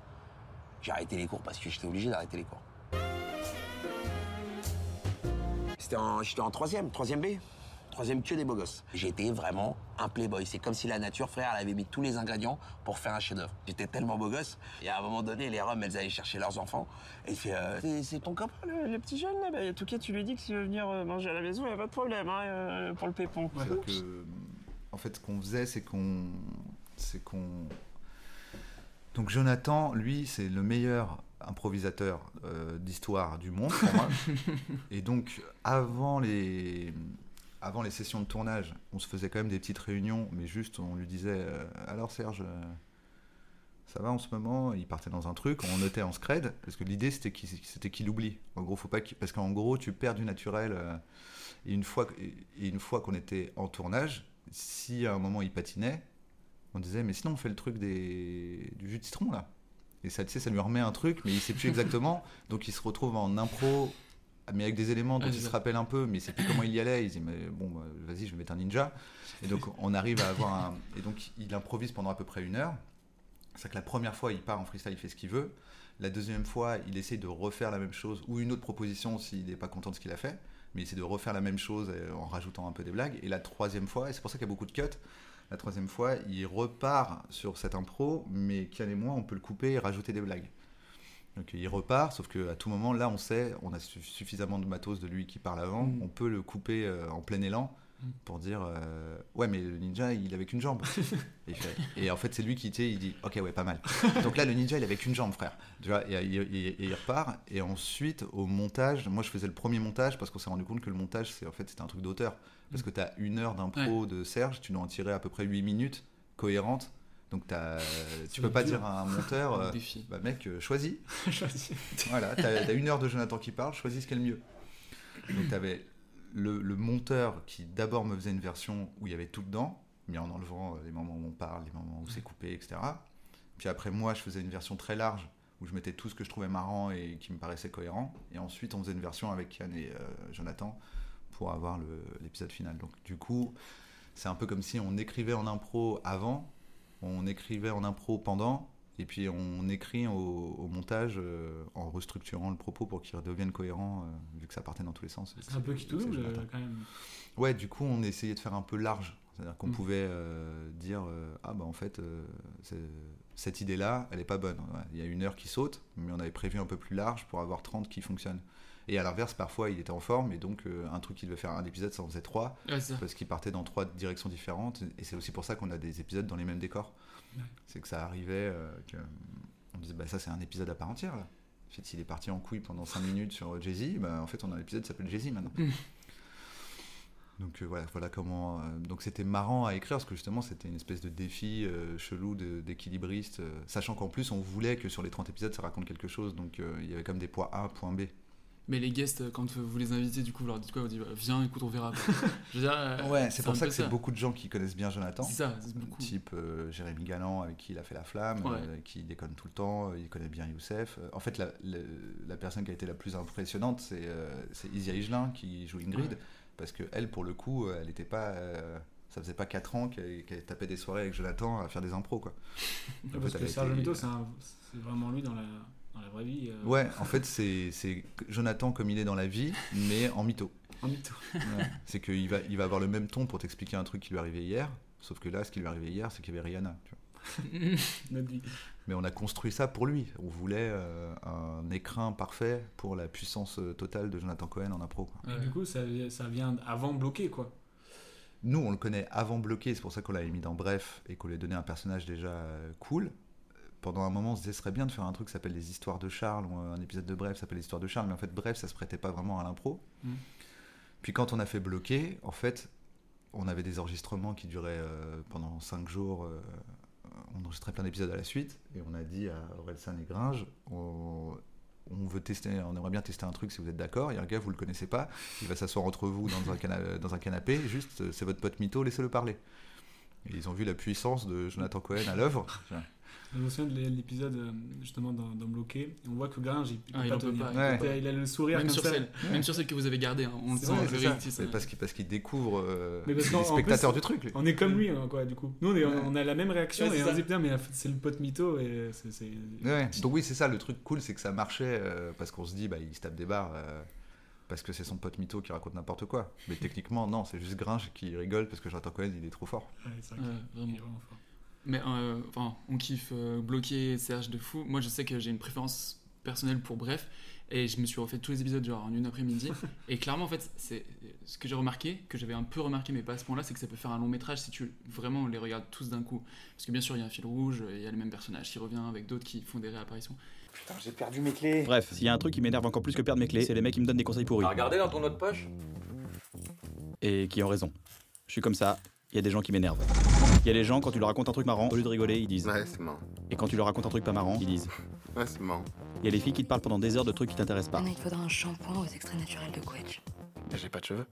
J'ai arrêté les cours parce que j'étais obligé d'arrêter les cours. C'était en, j'étais en troisième, troisième B, troisième que des beaux gosses. J'étais vraiment un playboy. C'est comme si la nature, frère, elle avait mis tous les ingrédients pour faire un chef-d'œuvre. J'étais tellement beau gosse. Et à un moment donné, les Roms, elles allaient chercher leurs enfants. Et il fait, euh, c'est, ton copain, le, le petit jeune là? Bah, en tout cas, tu lui dis que s'il veut venir euh, manger à la maison, il n'y a pas de problème hein, euh, pour le pépon. Que, en fait, ce qu'on faisait, c'est qu'on, c'est qu'on. Donc Jonathan, lui, c'est le meilleur improvisateur euh, d'histoire du monde pour moi. [laughs] Et donc, avant les, avant les sessions de tournage, on se faisait quand même des petites réunions, mais juste, on lui disait, euh, alors Serge. euh, ça va en ce moment, il partait dans un truc, on notait en scred, parce que l'idée c'était qu'il c'était qu'il oublie. En gros, faut pas qu'il- parce qu'en gros, tu perds du naturel. euh, et une fois, que- et une fois qu'on était en tournage, si à un moment il patinait, on disait mais sinon on fait le truc des, du jus de citron là. Et ça, tu sais, ça lui remet un truc, mais il sait plus [laughs] exactement. donc il se retrouve en impro, mais avec des éléments dont il c'est se rappelle un peu, mais sait plus comment il y allait. Il dit mais bon, bah, vas-y, je vais mettre un ninja. Et donc [laughs] on arrive à avoir un. Et donc il improvise pendant à peu près une heure. C'est que la première fois, il part en freestyle, il fait ce qu'il veut. La deuxième fois, il essaie de refaire la même chose ou une autre proposition s'il n'est pas content de ce qu'il a fait. Mais il essaie de refaire la même chose euh, en rajoutant un peu des blagues. Et la troisième fois, et c'est pour ça qu'il y a beaucoup de cuts, la troisième fois, il repart sur cette impro, mais Kian et moi, on peut le couper et rajouter des blagues. Donc il repart, sauf qu'à tout moment, là, on sait, on a su- suffisamment de matos de lui qui parle avant, Mm. on peut le couper euh, en plein élan Mm. pour dire euh, Ouais, mais le ninja, il avait qu'une jambe. [laughs] et, il fait- et en fait, c'est lui qui, sais, il dit Ok, ouais, pas mal. Donc là, le ninja, il avait qu'une jambe, frère. Tu vois, et, et- et- et il repart. Et ensuite, au montage, moi, je faisais le premier montage parce qu'on s'est rendu compte que le montage, c'est en fait, c'était un truc d'auteur. Parce que tu as une heure d'impro de Serge, tu dois en tirer à peu près 8 minutes cohérentes. Donc t'as- tu peux pas dur. dire à un monteur, [laughs] euh, bah mec, euh, choisis. [laughs] Choisis. Voilà, t'as as une heure de Jonathan qui parle, choisis ce qui est le mieux. Donc t'avais le, le monteur qui d'abord me faisait une version où il y avait tout dedans, mais en enlevant euh, les moments où on parle, les moments où c'est coupé, etc. Puis après moi, je faisais une version très large où je mettais tout ce que je trouvais marrant et qui me paraissait cohérent. Et ensuite, on faisait une version avec Yann et euh, Jonathan pour avoir l'épisode final. Donc du coup, c'est un peu comme si on écrivait en impro avant, on écrivait en impro pendant, Et puis on écrit au, au montage euh, en restructurant le propos pour qu'il redevienne cohérent, euh, vu que ça partait dans tous les sens. C'est un peu qui tout double, euh, quand même. Ouais, du coup, on essayait de faire un peu large. C'est-à-dire qu'on Mm. pouvait euh, dire Ah, bah en fait, cette idée-là, elle est pas bonne. Ouais, Il y a une heure qui saute, mais on avait prévu un peu plus large pour avoir 30 qui fonctionnent. Et à l'inverse, parfois, il était en forme, et donc euh, un truc qui devait faire un épisode, ça en faisait trois, Ouais, parce qu'il partait dans trois directions différentes. Et c'est aussi pour ça qu'on a des épisodes dans les mêmes décors. Ouais. C'est que ça arrivait, euh, que on disait bah, Ça, c'est un épisode à part entière. Là. En fait, s'il est parti en couille pendant 5 minutes sur Jay-Z, bah, en fait, on a un épisode qui s'appelle Jay-Z maintenant. Mm. Donc euh, voilà, voilà comment. euh, donc c'était marrant à écrire parce que justement c'était une espèce de défi euh, chelou d'équilibriste, sachant qu'en plus on voulait que sur les 30 épisodes ça raconte quelque chose, donc il y avait comme des points A, point B. Mais les guests, euh, quand vous les invitez, du coup, vous leur dites quoi Vous dites bah, viens, écoute, on verra. quoi. [laughs] Je veux dire, euh, Ouais, c'est pour ça que c'est beaucoup de gens qui connaissent bien Jonathan. C'est ça, c'est beaucoup. Type euh, Jérémy Galland avec qui il a fait la flamme, Ouais. euh, qui déconne tout le temps, il connaît bien Youssef. En fait, la, la- la personne qui a été la plus impressionnante, c'est euh, c'est Isia Higelin qui joue Ingrid, Ouais. parce que elle, pour le coup, elle n'était pas. euh, ça faisait pas 4 ans qu'elle qu'elle tapait des soirées avec Jonathan à faire des impros, quoi. [laughs] En Parce fait, que Serge été- Mito, c'est un- c'est vraiment lui dans la, dans la vraie vie. euh. Ouais, en fait, c'est Jonathan comme il est dans la vie, mais en mytho. En mytho. Ouais. C'est qu'il va, il va avoir le même ton pour t'expliquer un truc qui lui est arrivé hier, sauf que là, ce qui lui est arrivé hier, c'est qu'il y avait Rihanna. tu vois. [laughs] Mais on a construit ça pour lui. On voulait euh, un écrin parfait pour la puissance euh, totale de Jonathan Cohen en impro. quoi. Et du coup, ça, ça vient avant bloqué, quoi. Nous, on le connaît avant bloqué, c'est pour ça qu'on l'avait mis dans Bref et qu'on lui a donné un personnage déjà cool. Pendant un moment, on se disait, ce serait bien de faire un truc qui s'appelle Les Histoires de Charles, ou un épisode de Bref s'appelle Les Histoires de Charles, mais en fait, Bref, ça se prêtait pas vraiment à l'impro. Mm. Puis quand on a fait bloquer, en fait, on avait des enregistrements qui duraient euh, pendant 5 jours. euh, on enregistrait plein d'épisodes à la suite et on a dit à Orelsan et Gringe, on, on veut tester, on aimerait bien tester un truc si vous êtes d'accord. Il y a un gars, vous le connaissez pas, il va s'asseoir entre vous dans un, cana- dans un canapé, juste euh, c'est votre pote mytho, laissez-le parler. Et ils ont vu la puissance de Jonathan Cohen à l'œuvre. [laughs] Je me souviens de l'épisode euh, justement dans, dans Bloqué. On voit que Gringe, il, Ah, il peut pas, Il, il peut peut- pas. il a le sourire Même comme sur, ça. celle, même sur celle que vous avez gardée, hein, on le C'est sent, vrai, le ça. parce qu'il parce qu'il découvre euh, Mais parce les spectateurs plus, du truc. lui. On est comme lui, hein, quoi, du coup. Nous, on, est- Ouais. on a la même réaction Ouais, et c'est on se dit, putain, mais c'est le pote mytho. Et c'est. Donc oui, c'est ça, le truc cool, c'est que ça marchait euh, parce qu'on se dit, bah, il se tape des barres euh, parce que c'est son pote mytho qui raconte n'importe quoi. Mais techniquement, non, c'est juste Gringe qui rigole parce que Jonathan Cohen, il est trop fort. Ouais, c'est vrai Ouais, qu'il- vraiment. il est vraiment fort. Mais euh, enfin, on kiffe euh, bloquer Serge de fou. Moi, je sais que j'ai une préférence personnelle pour Bref. Et je me suis refait tous les épisodes genre en une après-midi. [laughs] et clairement, en fait, c'est ce que j'ai remarqué, que j'avais un peu remarqué, mais pas à ce point-là, c'est que ça peut faire un long métrage si tu vraiment les regardes tous d'un coup. Parce que bien sûr, il y a un fil rouge, il y a le même personnage qui revient avec d'autres qui font des réapparitions. Putain, j'ai perdu mes clés. Bref, s'il y a un truc qui m'énerve encore plus que perdre mes clés, c'est les mecs qui me donnent des conseils pourris. T'as regardé dans ton autre poche? Et qui ont raison. Je suis comme ça, il y a des gens qui m'énervent. Il y a des gens, quand tu leur racontes un truc marrant, au lieu de rigoler, ils disent. Ouais, c'est marrant. Et quand tu leur racontes un truc pas marrant, ils disent. Ouais, c'est marrant. Il y a les filles qui te parlent pendant des heures de trucs qui t'intéressent pas. Anna, il faudra un shampoing aux extraits naturels de Quetch. J'ai pas de cheveux.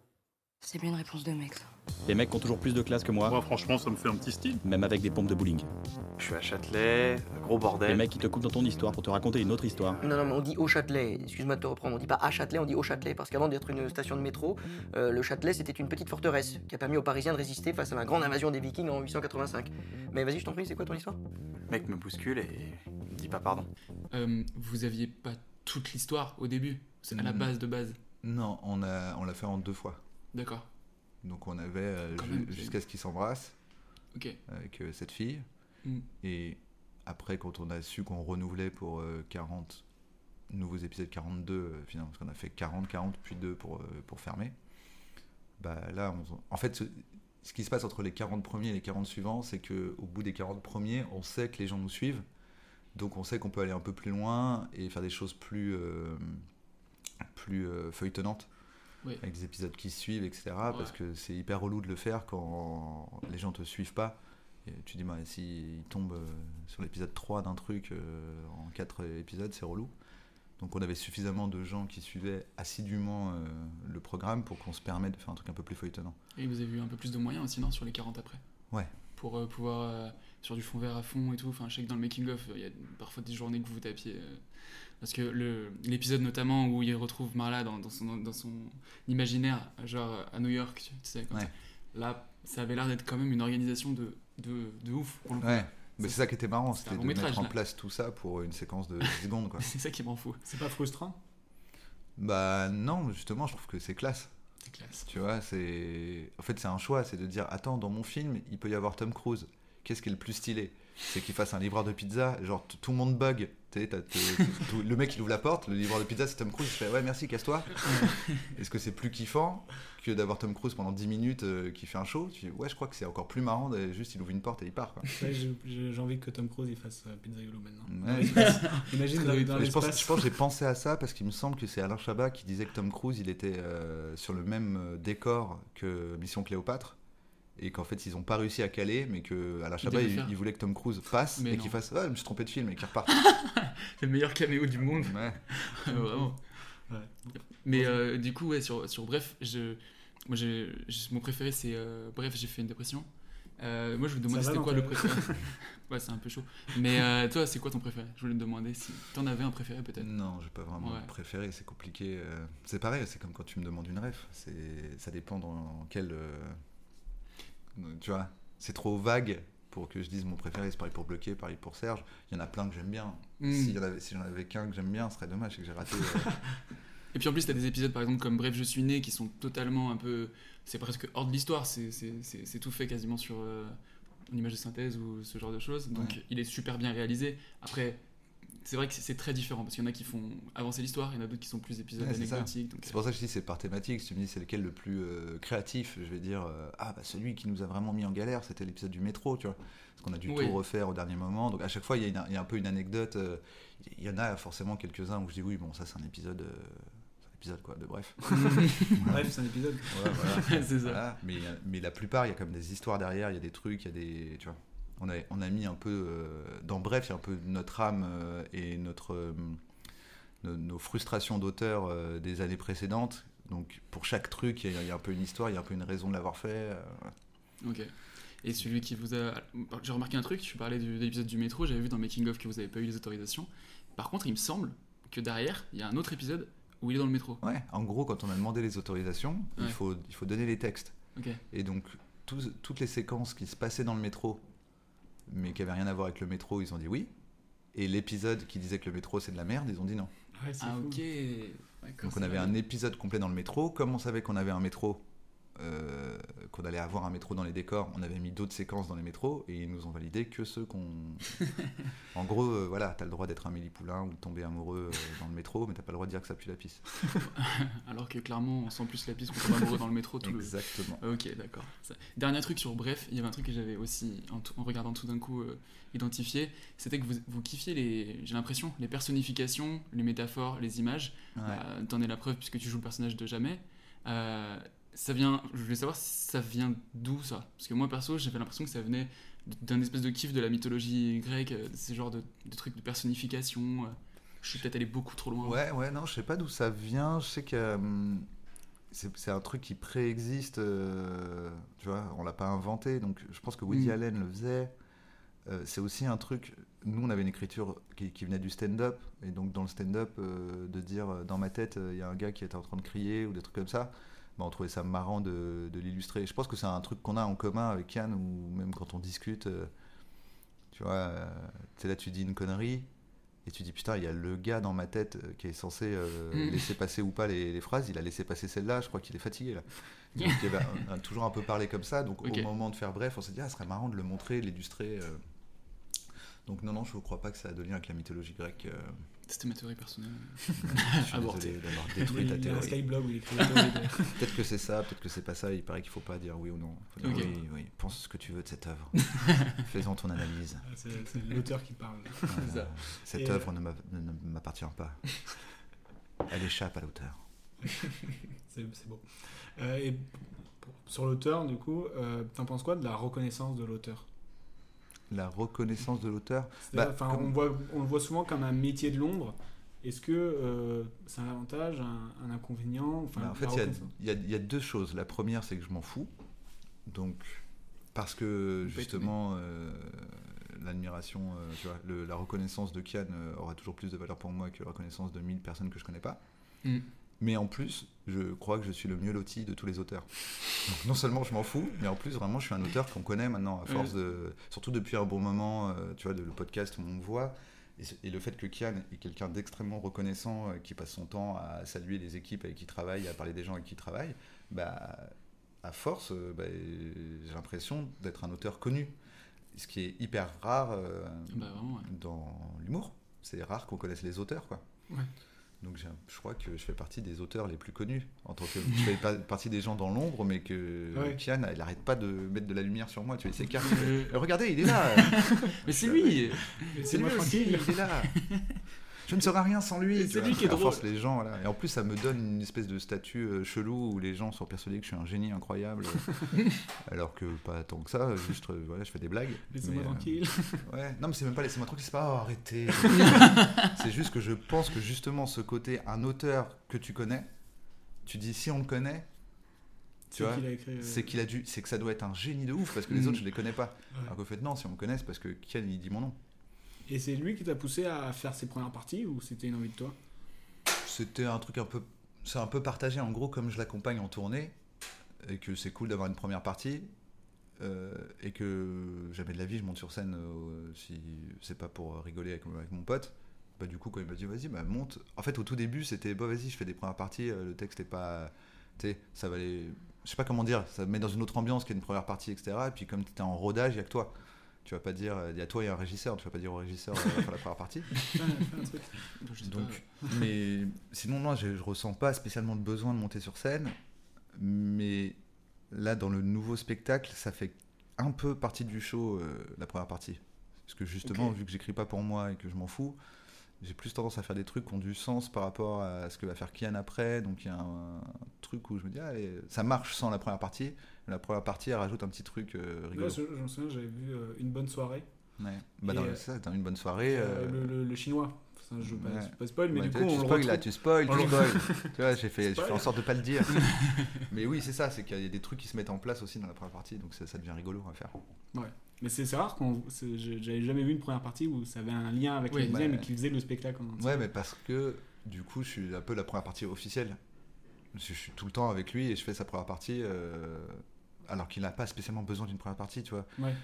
C'est bien une réponse de mec, ça. Les mecs qui ont toujours plus de classe que moi. Moi, franchement, ça me fait un petit style. Même avec des pompes de bowling. Je suis à Châtelet, gros bordel. Les mecs qui te coupent dans ton histoire pour te raconter une autre histoire. Non, non, mais on dit au Châtelet. Excuse-moi de te reprendre. On dit pas à Châtelet, on dit au Châtelet. Parce qu'avant d'être une station de métro, euh, le Châtelet c'était une petite forteresse qui a permis aux Parisiens de résister face à la grande invasion des Vikings en 885. Mais vas-y, je t'en prie, c'est quoi ton histoire? Le mec me bouscule et me dit pas pardon. Euh, vous aviez pas toute l'histoire au début? C'est à la Mm. base de base? Non, on l'a on l'a fait en deux fois. D'accord. Donc on avait euh, ju- jusqu'à ce qu'ils s'embrassent avec euh, cette fille. Mm. Et après, quand on a su qu'on renouvelait pour euh, 40 nouveaux épisodes, 42 euh, finalement, parce qu'on a fait 40, 40 puis 2 pour, pour fermer, bah là, on- en fait, ce, ce qui se passe entre les 40 premiers et les 40 suivants, c'est qu'au bout des 40 premiers, on sait que les gens nous suivent. Donc on sait qu'on peut aller un peu plus loin et faire des choses plus, plus feuilletonnantes. Oui. Avec des épisodes qui suivent, etc. Parce que c'est hyper relou de le faire quand les gens te suivent pas. Et tu dis, bah, s'ils tombent euh, sur l'épisode 3 d'un truc euh, en 4 épisodes, c'est relou. Donc on avait suffisamment de gens qui suivaient assidûment euh, le programme pour qu'on se permette de faire un truc un peu plus feuilletonnant. Et vous avez eu un peu plus de moyens aussi, non, sur les 40 après? Ouais. Pour euh, pouvoir, euh, sur du fond vert à fond et tout, enfin, je sais que dans le making-of, il y a parfois des journées que vous vous tapiez. Parce que le- l'épisode notamment où il retrouve Marla dans, dans son, dans son imaginaire, genre à New York, tu sais, Ouais. ça. là, ça avait l'air d'être quand même une organisation de, de, de ouf. Pour le coup. Ouais. Mais c'est ça qui était marrant, C'était de métrage, mettre en là. place tout ça pour une séquence de 10 [laughs] secondes. Quoi. C'est ça qui m'en fout. C'est pas frustrant? Bah non, justement, je trouve que c'est classe. C'est classe. Tu vois, c'est. En fait, c'est un choix, c'est de dire attends, dans mon film, il peut y avoir Tom Cruise. Qu'est-ce qui est le plus stylé? C'est qu'il fasse un livreur de pizza, genre tout le monde bug. T'as- tout- le mec il ouvre la porte, le livreur de pizza c'est Tom Cruise, il fait ouais merci, casse-toi. [laughs] Est-ce que c'est plus kiffant que d'avoir Tom Cruise pendant 10 minutes euh, qui fait un show? Tu dis ouais, je crois que c'est encore plus marrant, de- juste il ouvre une porte et il part. Quoi. Ouais, j'ai- envie que Tom Cruise il fasse euh, Pizzaiolo maintenant. Ouais. [laughs] Imagine Très dans, vite. dans je pense, l'espace. je pense que j'ai pensé à ça parce qu'il me semble que c'est Alain Chabat qui disait que Tom Cruise il était euh, sur le même euh, décor que Mission Cléopâtre et qu'en fait ils ont pas réussi à caler mais que Alain Chabat devait il, faire. il voulait que Tom Cruise passe Mais et qu'il fasse ouais je me suis trompé de film et qu'il reparte. C'est [laughs] le meilleur caméo du monde. [laughs] Ouais. Vraiment. Ouais. Mais euh, du coup, ouais, sur, sur Bref, je, moi, j'ai- mon préféré, c'est euh, Bref, j'ai fait une dépression. Euh, moi, je voulais te demander c'était quoi le préféré. [laughs] ouais, c'est un peu chaud. Mais euh, toi, c'est quoi ton préféré? Je voulais te demander si t'en avais un préféré peut-être. Non, j'ai pas vraiment Ouais. préféré, c'est compliqué. C'est pareil, c'est comme quand tu me demandes une ref. C'est, ça dépend dans quel. Tu vois, c'est trop vague pour que je dise mon préféré. C'est pareil pour Bloqué, pareil pour Serge. Il y en a plein que j'aime bien. Mm. Avait- si j'en avais qu'un que j'aime bien, ce serait dommage, que j'ai raté. euh, [laughs] Et puis en plus, t'as des épisodes par exemple comme Bref, je suis né qui sont totalement un peu. C'est presque hors de l'histoire, c'est- tout fait quasiment sur euh, une image de synthèse ou ce genre de choses. Donc Ouais. il est super bien réalisé. Après, c'est vrai que c'est- très différent parce qu'il y en a qui font avancer l'histoire, il y en a d'autres qui sont plus épisodes Ouais, anecdotiques. C'est pour ça que je dis c'est par thématique. Si tu me dis c'est lequel le plus euh, créatif, je vais dire euh, ah bah celui qui nous a vraiment mis en galère, c'était l'épisode du métro, tu vois, parce qu'on a dû Oui. tout refaire au dernier moment. Donc à chaque fois il y, a y un peu une anecdote. euh, Il y en a forcément quelques uns où je dis oui bon ça c'est un épisode. euh, c'est un épisode quoi de bref. [laughs] Bref, c'est un épisode. Ouais, voilà. [laughs] C'est ça. Voilà. Mais, euh, mais la plupart il y a comme des histoires derrière, il y a des trucs, il y a des tu vois. On a, on a mis un peu euh, dans bref il y a un peu notre âme euh, et notre euh, nos, nos frustrations d'auteur des années précédentes. Donc pour chaque truc, il y, a- il y a un peu une histoire, il y a un peu une raison de l'avoir fait. Ok. Et celui qui vous a. J'ai remarqué un truc, tu parlais de l'épisode du métro, j'avais vu dans Making of que vous n'avez pas eu les autorisations. Par contre, il me semble que derrière, il y a un autre épisode où il est dans le métro. Ouais, en gros, quand on a demandé les autorisations, il, faut, il faut donner les textes. Ok. Et donc, toutes les séquences qui se passaient dans le métro, mais qui n'avaient rien à voir avec le métro, ils ont dit oui. Et l'épisode qui disait que le métro c'est de la merde, ils ont dit non. Ouais, c'est Ah, fou. ok. Donc on avait un épisode complet dans le métro. Comme on savait qu'on avait un métro, euh, qu'on allait avoir un métro dans les décors, on avait mis d'autres séquences dans les métros et ils nous ont validé que ceux qu'on. [laughs] en gros, euh, voilà, t'as le droit d'être un Mélie Poulain ou de tomber amoureux euh, dans le métro, mais t'as pas le droit de dire que ça pue la pisse. [laughs] Alors que clairement, on sent plus la piste qu'on tombe amoureux dans le métro. Tout le- Exactement. Ok, d'accord. Ça- Dernier truc sur Bref, il y avait un truc que j'avais aussi, en, regardant tout d'un coup, identifié, c'était que vous, vous kiffiez les, j'ai l'impression, les personnifications, les métaphores, les images. Ouais. Bah, T'en es la preuve puisque tu joues le personnage de Jamais. Euh, ça vient, je voulais savoir si ça vient d'où ça. Parce que moi perso, j'avais l'impression que ça venait d'un espèce de kiff de la mythologie grecque, euh, ces genres de, de trucs de personnification. euh. Je suis peut-être allé beaucoup trop loin. Ouais, ouais, non, je sais pas d'où ça vient. Je sais que hum, c'est un truc qui préexiste. euh, tu vois, on l'a pas inventé. Donc, je pense que Woody Mm. Allen le faisait. Euh, c'est aussi un truc. Nous, on avait une écriture qui, qui venait du stand-up. Et donc, dans le stand-up, euh, de dire euh, dans ma tête, euh, il y a un gars qui était en train de crier ou des trucs comme ça. Bah, on trouvait ça marrant de, de l'illustrer. Je pense que c'est un truc qu'on a en commun avec Yann, ou même quand on discute. euh, tu vois, euh, tu sais, là, tu dis une connerie. Et tu dis putain, il y a le gars dans ma tête euh, qui est censé euh, Mm. laisser passer ou pas les, les phrases, il a laissé passer celle-là, je crois qu'il est fatigué là. [laughs] Donc il y avait un- un- toujours un peu parlé comme ça, donc au moment de faire bref, on s'est dit ah, ce serait marrant de le montrer, de l'illustrer. Donc non, non, je ne crois pas que ça a de lien avec la mythologie grecque. euh. C'était ma théorie personnelle. [laughs] je [laughs] désolé d'avoir détruit ta théorie. Skyblog il [laughs] Peut-être que c'est ça, peut-être que c'est pas ça, il paraît qu'il faut pas dire oui ou non. Faut dire Ok. Oui, oui, pense ce que tu veux de cette œuvre. Faisons ton analyse. Ah, C'est l'auteur qui parle. Voilà. ça. Cette Et, œuvre euh, ne m'a- ne ne m'appartient pas. Elle échappe à l'auteur. C'est beau. Euh, et sur l'auteur, du coup, euh, t'en penses quoi de la reconnaissance de l'auteur? La reconnaissance de l'auteur. Bah, comme- on, voit, on le voit souvent comme un métier de l'ombre. Est-ce que euh, c'est un avantage, un, un inconvénient enfin, Bah, en fait, il y a- y, y deux choses. La première, c'est que je m'en fous. Donc, parce que justement, euh, l'admiration, euh, la reconnaissance de Kian aura toujours plus de valeur pour moi que la reconnaissance de 1000 personnes que je connais pas. Mm. Mais en plus, je crois que je suis le mieux loti de tous les auteurs. Donc, non seulement je m'en fous, mais en plus, vraiment, je suis un auteur qu'on connaît maintenant, à force de. Surtout depuis un bon moment, euh, tu vois, de, le podcast où on me voit. Et, le fait que Kian est quelqu'un d'extrêmement reconnaissant, euh, qui passe son temps à saluer les équipes avec qui il travaille, à parler des gens avec qui il travaille, bah, à force, euh, bah, j'ai l'impression d'être un auteur connu. Ce qui est hyper rare Bah, vraiment, ouais. dans l'humour. C'est rare qu'on connaisse les auteurs, quoi. Ouais. Donc je crois que je fais partie des auteurs les plus connus. En tant que, je fais [laughs] partie des gens dans l'ombre, mais que Ouais. Kian, il arrête pas de mettre de la lumière sur moi. Tu vois, Kian. Euh, Regardez, il est là. [laughs] Mais c'est lui C'est lui aussi, il est là. [laughs] Je ne serai rien sans lui. C'est lui qui est À force, drôle. les gens, voilà. Et en plus, ça me donne une espèce de statut euh, chelou où les gens sont persuadés que je suis un génie incroyable. [laughs] alors que pas tant que ça, juste, euh, voilà, je fais des blagues. Laissez-moi euh, tranquille. [laughs] Ouais, non, mais c'est même pas laissez-moi tranquille, c'est pas oh, arrêtez. [laughs] c'est juste que je pense que justement, ce côté, un auteur que tu connais, tu dis si on le connaît, tu C'est vois, qu'il a dû, c'est que ça doit être un génie de ouf parce que les Mm. autres je les connais pas. Ouais. Alors qu'au fait, non, si on me connaît, c'est parce que Kian il dit mon nom. Et c'est lui qui t'a poussé à faire ses premières parties ou c'était une envie de toi? C'était un truc un peu. C'est un peu partagé. En gros, comme je l'accompagne en tournée, et que c'est cool d'avoir une première partie, euh, et que jamais de la vie je monte sur scène euh, si c'est pas pour rigoler avec, mon pote. Bah, du coup, quand il m'a dit vas-y, bah, monte. En fait, au tout début, c'était bah, vas-y, je fais des premières parties, euh, le texte est pas. Tu sais, ça va aller. Je sais pas comment dire, ça me met dans une autre ambiance qu'une première partie, etc. Et puis, comme tu es en rodage, il y a que toi. Tu vas pas dire, il y a toi et un régisseur, tu vas pas dire au régisseur, euh, faire la première partie. [laughs] Un- truc. Donc, mais sinon, non, je, je ressens pas spécialement le besoin de monter sur scène. Mais là, dans le nouveau spectacle, ça fait un peu partie du show, euh, la première partie. Parce que justement, vu que j'écris pas pour moi et que je m'en fous, j'ai plus tendance à faire des trucs qui ont du sens par rapport à ce que va faire Kian après. Donc il y a un, truc où je me dis, allez, ça marche sans la première partie. La première partie, elle rajoute un petit truc euh, rigolo. Ouais, je, je me souviens, j'avais vu euh, une bonne soirée. Ouais. Bah, dans, ça, dans une bonne soirée. Euh, le, le- le chinois. Enfin, je pas, Ouais. pas spoil, mais Ouais, du coup, on tu le là, tu spoil, tu spoil. [laughs] tu vois, j'ai fait, fais en sorte de pas le dire. [laughs] mais oui, c'est ça, c'est qu'il y a des trucs qui se mettent en place aussi dans la première partie, donc ça, ça devient rigolo à faire. Ouais. Mais c'est rare je- J'avais jamais vu une première partie où ça avait un lien avec Oui, la deuxième bah, et qui faisait le spectacle en. Ouais, mais parce que du coup, je suis un peu la première partie officielle. Je suis- tout le temps avec lui et je fais sa première partie, euh, alors qu'il n'a pas spécialement besoin d'une première partie, tu vois. Ouais.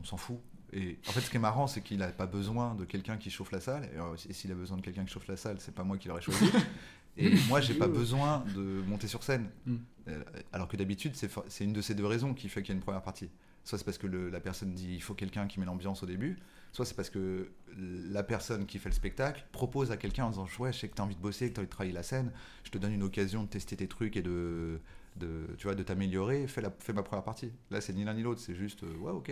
On s'en fout. Et en fait, ce qui est marrant, c'est qu'il n'a pas besoin de quelqu'un qui chauffe la salle. Et, euh, et s'il a besoin de quelqu'un qui chauffe la salle, c'est pas moi qui l'aurais choisi. [laughs] et moi, j'ai pas besoin de monter sur scène. Mm. Euh, Alors que d'habitude, c'est une de ces deux raisons qui fait qu'il y a une première partie. Soit c'est parce que le- la personne dit il faut quelqu'un qui met l'ambiance au début, soit c'est parce que la personne qui fait le spectacle propose à quelqu'un en disant ouais je sais que tu as envie de bosser, que tu as envie de travailler la scène, je te donne une occasion de tester tes trucs et de, de tu vois de t'améliorer, fais, la- fais ma première partie. Là c'est ni l'un ni l'autre, c'est juste euh, ouais ok.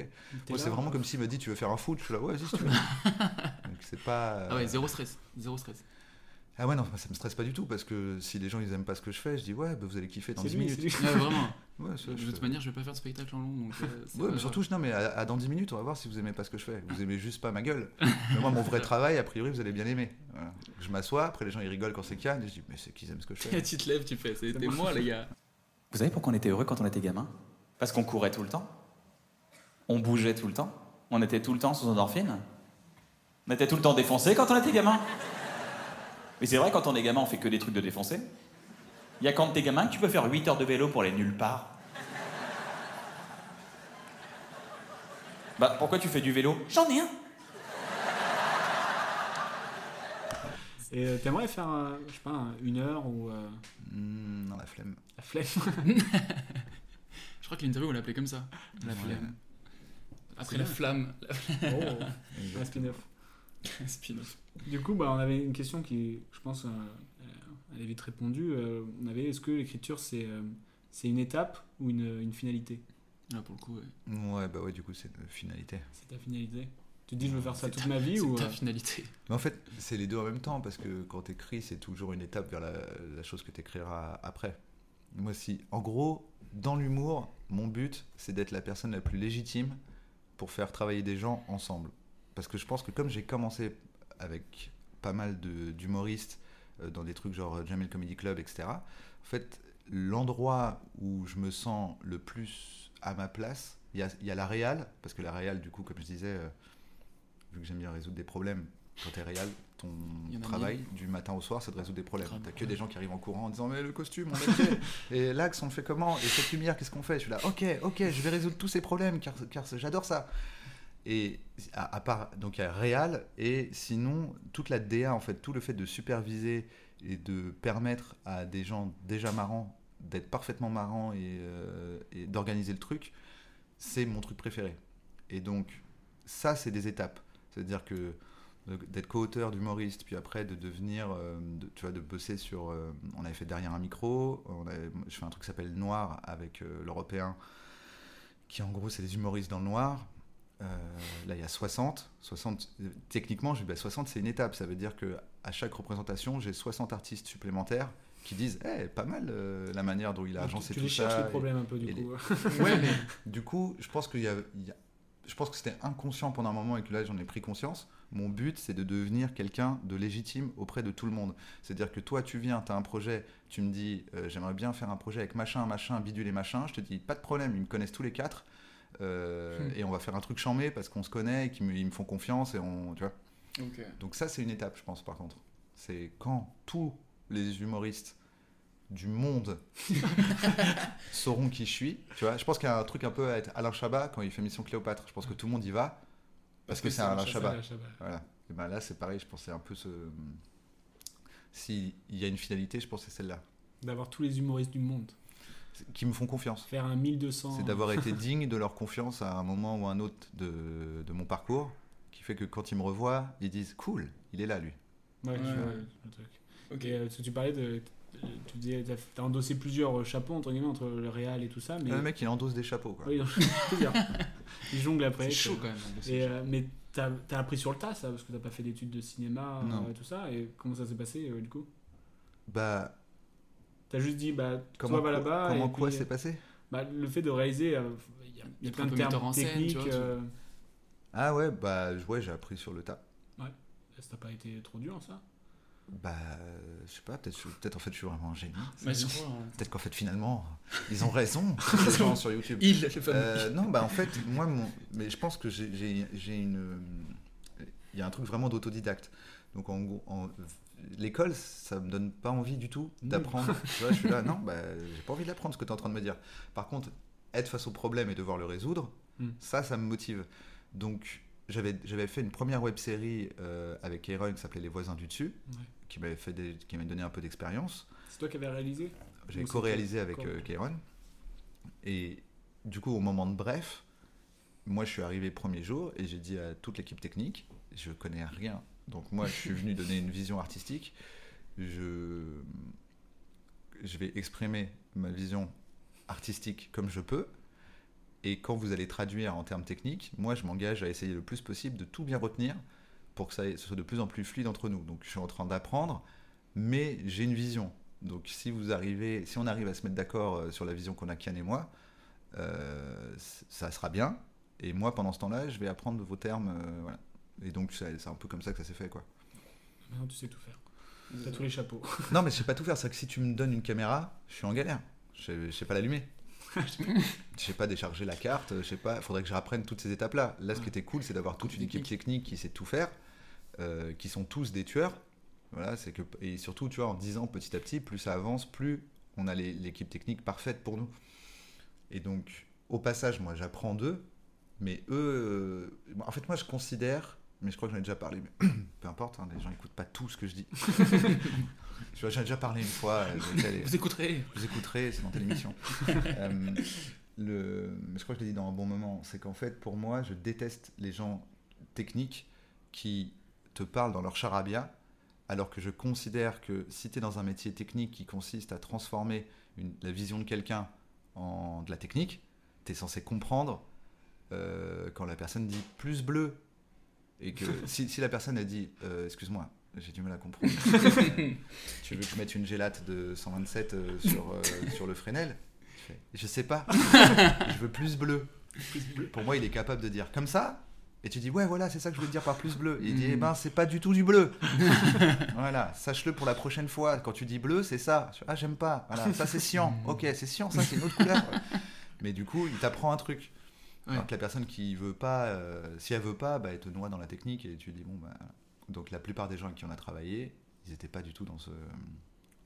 Moi c'est là, vraiment euh. comme s'il me dit tu veux faire un foot, je suis là ouais vas-y si tu veux. [laughs] Donc c'est pas... Ah ouais, euh, zéro stress. Zéro stress. Ah ouais, non, ça me stresse pas du tout parce que si les gens ils aiment pas ce que je fais, je dis ouais, bah, vous allez kiffer dans C'est 10 lui, minutes. [laughs] Ouais, vraiment. Ouais, ça, de je toute fais- manière, je vais pas faire de spectacle en long. Donc, euh, [laughs] Ouais, mais surtout, non, mais à, à dans 10 minutes, on va voir si vous aimez pas ce que je fais. Vous aimez juste pas ma gueule. [laughs] mais moi, mon vrai travail, a priori, vous allez bien aimer. Voilà. Je m'assois, après les gens ils rigolent quand c'est Kian, et je dis, mais c'est qu'ils aiment ce que je fais. [laughs] tu te lèves, tu fais. C'était moi, les gars. Vous savez pourquoi on était heureux quand on était gamin? Parce qu'on courait tout le temps. On bougeait tout le temps. On était tout le temps sous endorphine. On était tout le temps défoncé quand on était gamin. Mais c'est vrai, quand on est gamin, on fait que des trucs de défoncé. Il y a quand t'es gamin que tu peux faire 8 heures de vélo pour aller nulle part. Bah, pourquoi tu fais du vélo? J'en ai un Et euh, t'aimerais faire, euh, je sais pas, un- une heure ou. euh, Hmm, non, la flemme. La flemme? [laughs] Je crois que l'interview, on l'appelait comme ça. La Ouais. flemme. Après la bien. flamme. Oh, un spin-off. Spin-off. Du coup, bah, on avait une question qui, je pense, euh, euh, elle est vite répondue. Euh, on avait, est-ce que l'écriture, c'est euh, c'est une étape ou une, une finalité? Ah, pour le coup, ouais. Ouais, bah ouais, du coup, c'est une finalité. C'est ta finalité Tu te dis, je veux faire ça toute ta- ma vie c'est ou ta euh, finalité. Mais en fait, c'est les deux en même temps, parce que quand t'écris, c'est toujours une étape vers la, la chose que t'écriras après. Moi, si, en gros, dans l'humour, mon but, c'est d'être la personne la plus légitime pour faire travailler des gens ensemble. Parce que je pense que comme j'ai commencé avec pas mal de- d'humoristes euh, dans des trucs genre Jamel Comedy Club, etc., en fait, l'endroit où je me sens le plus à ma place, il y a, il y a la réal, parce que la réal, du coup, comme je disais, euh, vu que j'aime bien résoudre des problèmes, quand t'es réel, ton travail du matin au soir, c'est de résoudre des problèmes. T'as que des gens qui arrivent en courant en disant mais le costume, mon métier, [laughs] et l'axe on le fait comment, et cette lumière qu'est-ce qu'on fait? Je suis là, ok, ok, je vais résoudre tous ces problèmes car, car j'adore ça. Et à, à part, donc il y a Réal, et sinon, toute la DA, en fait, tout le fait de superviser et de permettre à des gens déjà marrants d'être parfaitement marrants et, euh, et d'organiser le truc, c'est mon truc préféré. Et donc, ça, c'est des étapes. C'est-à-dire que d'être co-auteur d'humoriste, puis après de devenir, euh, tu vois, de bosser sur. euh, on avait fait derrière un micro, on je fais un truc qui s'appelle Noir avec l'Européen, qui en gros, c'est des humoristes dans le noir. Là, il y a 60. 60 euh, techniquement, je dis, bah, 60, c'est une étape. Ça veut dire que à chaque représentation, j'ai 60 artistes supplémentaires qui disent Eh, pas mal euh, la manière dont il a tu- agencé tu tout les ça. cherches, les problèmes, un peu, du coup. [laughs] ouais, mais [laughs] du coup, je pense qu'il y a, il y a- je pense que c'était inconscient pendant un moment et que là j'en ai pris conscience. Mon but, c'est de devenir quelqu'un de légitime auprès de tout le monde. C'est-à-dire que toi, tu viens, tu as un projet, tu me dis, euh, j'aimerais bien faire un projet avec machin, machin, bidule et machin. Je te dis, pas de problème, ils me connaissent tous les quatre. euh, Hmm. Et on va faire un truc chambé parce qu'on se connaît et qu'ils me, ils me font confiance et on, tu vois. Donc ça, c'est une étape, je pense, par contre. C'est quand tous les humoristes du monde [laughs] sauront qui je suis. Tu vois, je pense qu'il y a un truc un peu à être Alain Chabat quand il fait Mission Cléopâtre. Je pense que tout le monde y va parce, que, c'est Alain Chabat. Alain Chabat. Voilà. Et ben là, c'est pareil. Je c'est un peu ce. S'il y a une finalité, je pense que c'est celle-là. D'avoir tous les humoristes du monde. Qui me font confiance. Faire un 1200. C'est d'avoir été [laughs] digne de leur confiance à un moment ou un autre de, de mon parcours, qui fait que quand ils me revoient, ils disent cool, il est là lui. Ouais, Ouais, vois ouais. le truc. Et, euh, parce que tu parlais de. Tu disais, t'as t'as endossé plusieurs chapeaux, entre guillemets, entre le réal et tout ça. Mais... Le mec, il endosse des chapeaux. Quoi. Oui, il plusieurs. [laughs] Il jongle après. C'est chaud, quand même, Et, euh, mais t'as as appris sur le tas, ça, parce que t'as pas fait d'études de cinéma Non. euh, et tout ça. Et comment ça s'est passé, euh, du coup? Bah, T'as juste dit, bah, Comment toi va quoi- là-bas. comment et quoi s'est passé? bah, Le fait de réaliser, euh, il y a, y plein de termes en scène, tu techniques. vois, tu- euh, ah ouais, bah ouais, j'ai appris sur le tas. Ouais. Ça t'a pas été trop dur, ça? Bah, je sais pas, peut-être peut en fait je suis vraiment un génie. Bah, hein. Peut-être qu'en fait finalement, ils ont raison, [laughs] gens sur YouTube. Il, Euh, non, bah en fait, moi, mon... mais je pense que j'ai- une. Il y a un truc vraiment d'autodidacte. Donc en gros, en- l'école, ça me donne pas envie du tout d'apprendre. [laughs] tu vois, je suis là, non, bah, j'ai pas envie d'apprendre ce que tu es en train de me dire. Par contre, être face au problème et devoir le résoudre, Mm. ça, ça me motive. Donc j'avais fait une première web série euh, avec Aaron qui s'appelait Les voisins du dessus, Ouais. qui m'avait fait des- qui m'avait donné un peu d'expérience. C'est toi qui avais réalisé J'ai co-réalisé avec euh, Kairon. Et du coup, au moment de bref, moi je suis arrivé premier jour et j'ai dit à toute l'équipe technique, je connais rien. Donc moi je suis venu donner une vision artistique. Je, je vais exprimer ma vision artistique comme je peux. Et quand vous allez traduire en termes techniques, moi je m'engage à essayer le plus possible de tout bien retenir pour que ça ce soit de plus en plus fluide entre nous. Donc je suis en train d'apprendre, mais j'ai une vision. Donc si vous arrivez, si on arrive à se mettre d'accord euh, sur la vision qu'on a Kian et moi, euh, ça sera bien. Et moi pendant ce temps-là, je vais apprendre vos termes. euh, voilà. Et donc c'est un peu comme ça que ça s'est fait quoi. Maintenant, tu sais tout faire. T'as tous les chapeaux. Non mais je sais pas tout faire. C'est que si tu me donnes une caméra, je suis en galère. Je je sais pas l'allumer. [laughs] Je sais pas décharger la carte, je sais pas, faudrait que je rapprenne toutes ces étapes-là. Là, ce qui était cool, c'est d'avoir toute une équipe technique qui sait tout faire, euh, qui sont tous des tueurs. Voilà, c'est que et surtout, tu vois, en 10 ans, petit à petit, plus ça avance, plus on a l'équipe technique parfaite pour nous. Et donc, au passage, moi, j'apprends d'eux, mais eux, euh, en fait, moi, je considère, mais je crois que j'en ai déjà parlé, mais [clears throat] peu importe, hein, les gens n'écoutent pas tout ce que je dis. [laughs] tu vois, j'en ai déjà parlé une fois. euh, aller- Vous écouterez. Vous écouterez, c'est dans telle émission. [laughs] Euh, le, mais je crois que je l'ai dit dans un bon moment, c'est qu'en fait, pour moi, je déteste les gens techniques qui te parlent dans leur charabia, alors que je considère que si tu es dans un métier technique qui consiste à transformer une- la vision de quelqu'un en de la technique, tu es censé comprendre euh, quand la personne dit plus bleu. Et que [laughs] si, si la personne a dit, euh, excuse-moi, j'ai du mal à comprendre, [laughs] tu veux que je mette une gélate de 127 euh, sur, euh, [laughs] sur le Fresnel? Je fais, Je sais pas, je veux plus bleu. Pour moi, il est capable de dire comme ça, et tu dis ouais voilà c'est ça que je voulais dire par plus bleu. Et il dit eh ben c'est pas du tout du bleu. voilà, sache-le pour la prochaine fois. Quand tu dis bleu c'est ça. Ah j'aime pas. Voilà, ça c'est cyan. Ok c'est cyan, ça c'est une autre couleur. Mais du coup il t'apprend un truc. Alors que la personne qui veut pas, euh, si elle veut pas, bah, elle te noie dans la technique et tu dis bon bah Donc la plupart des gens avec qui on a travaillé, ils n'étaient pas du tout dans ce,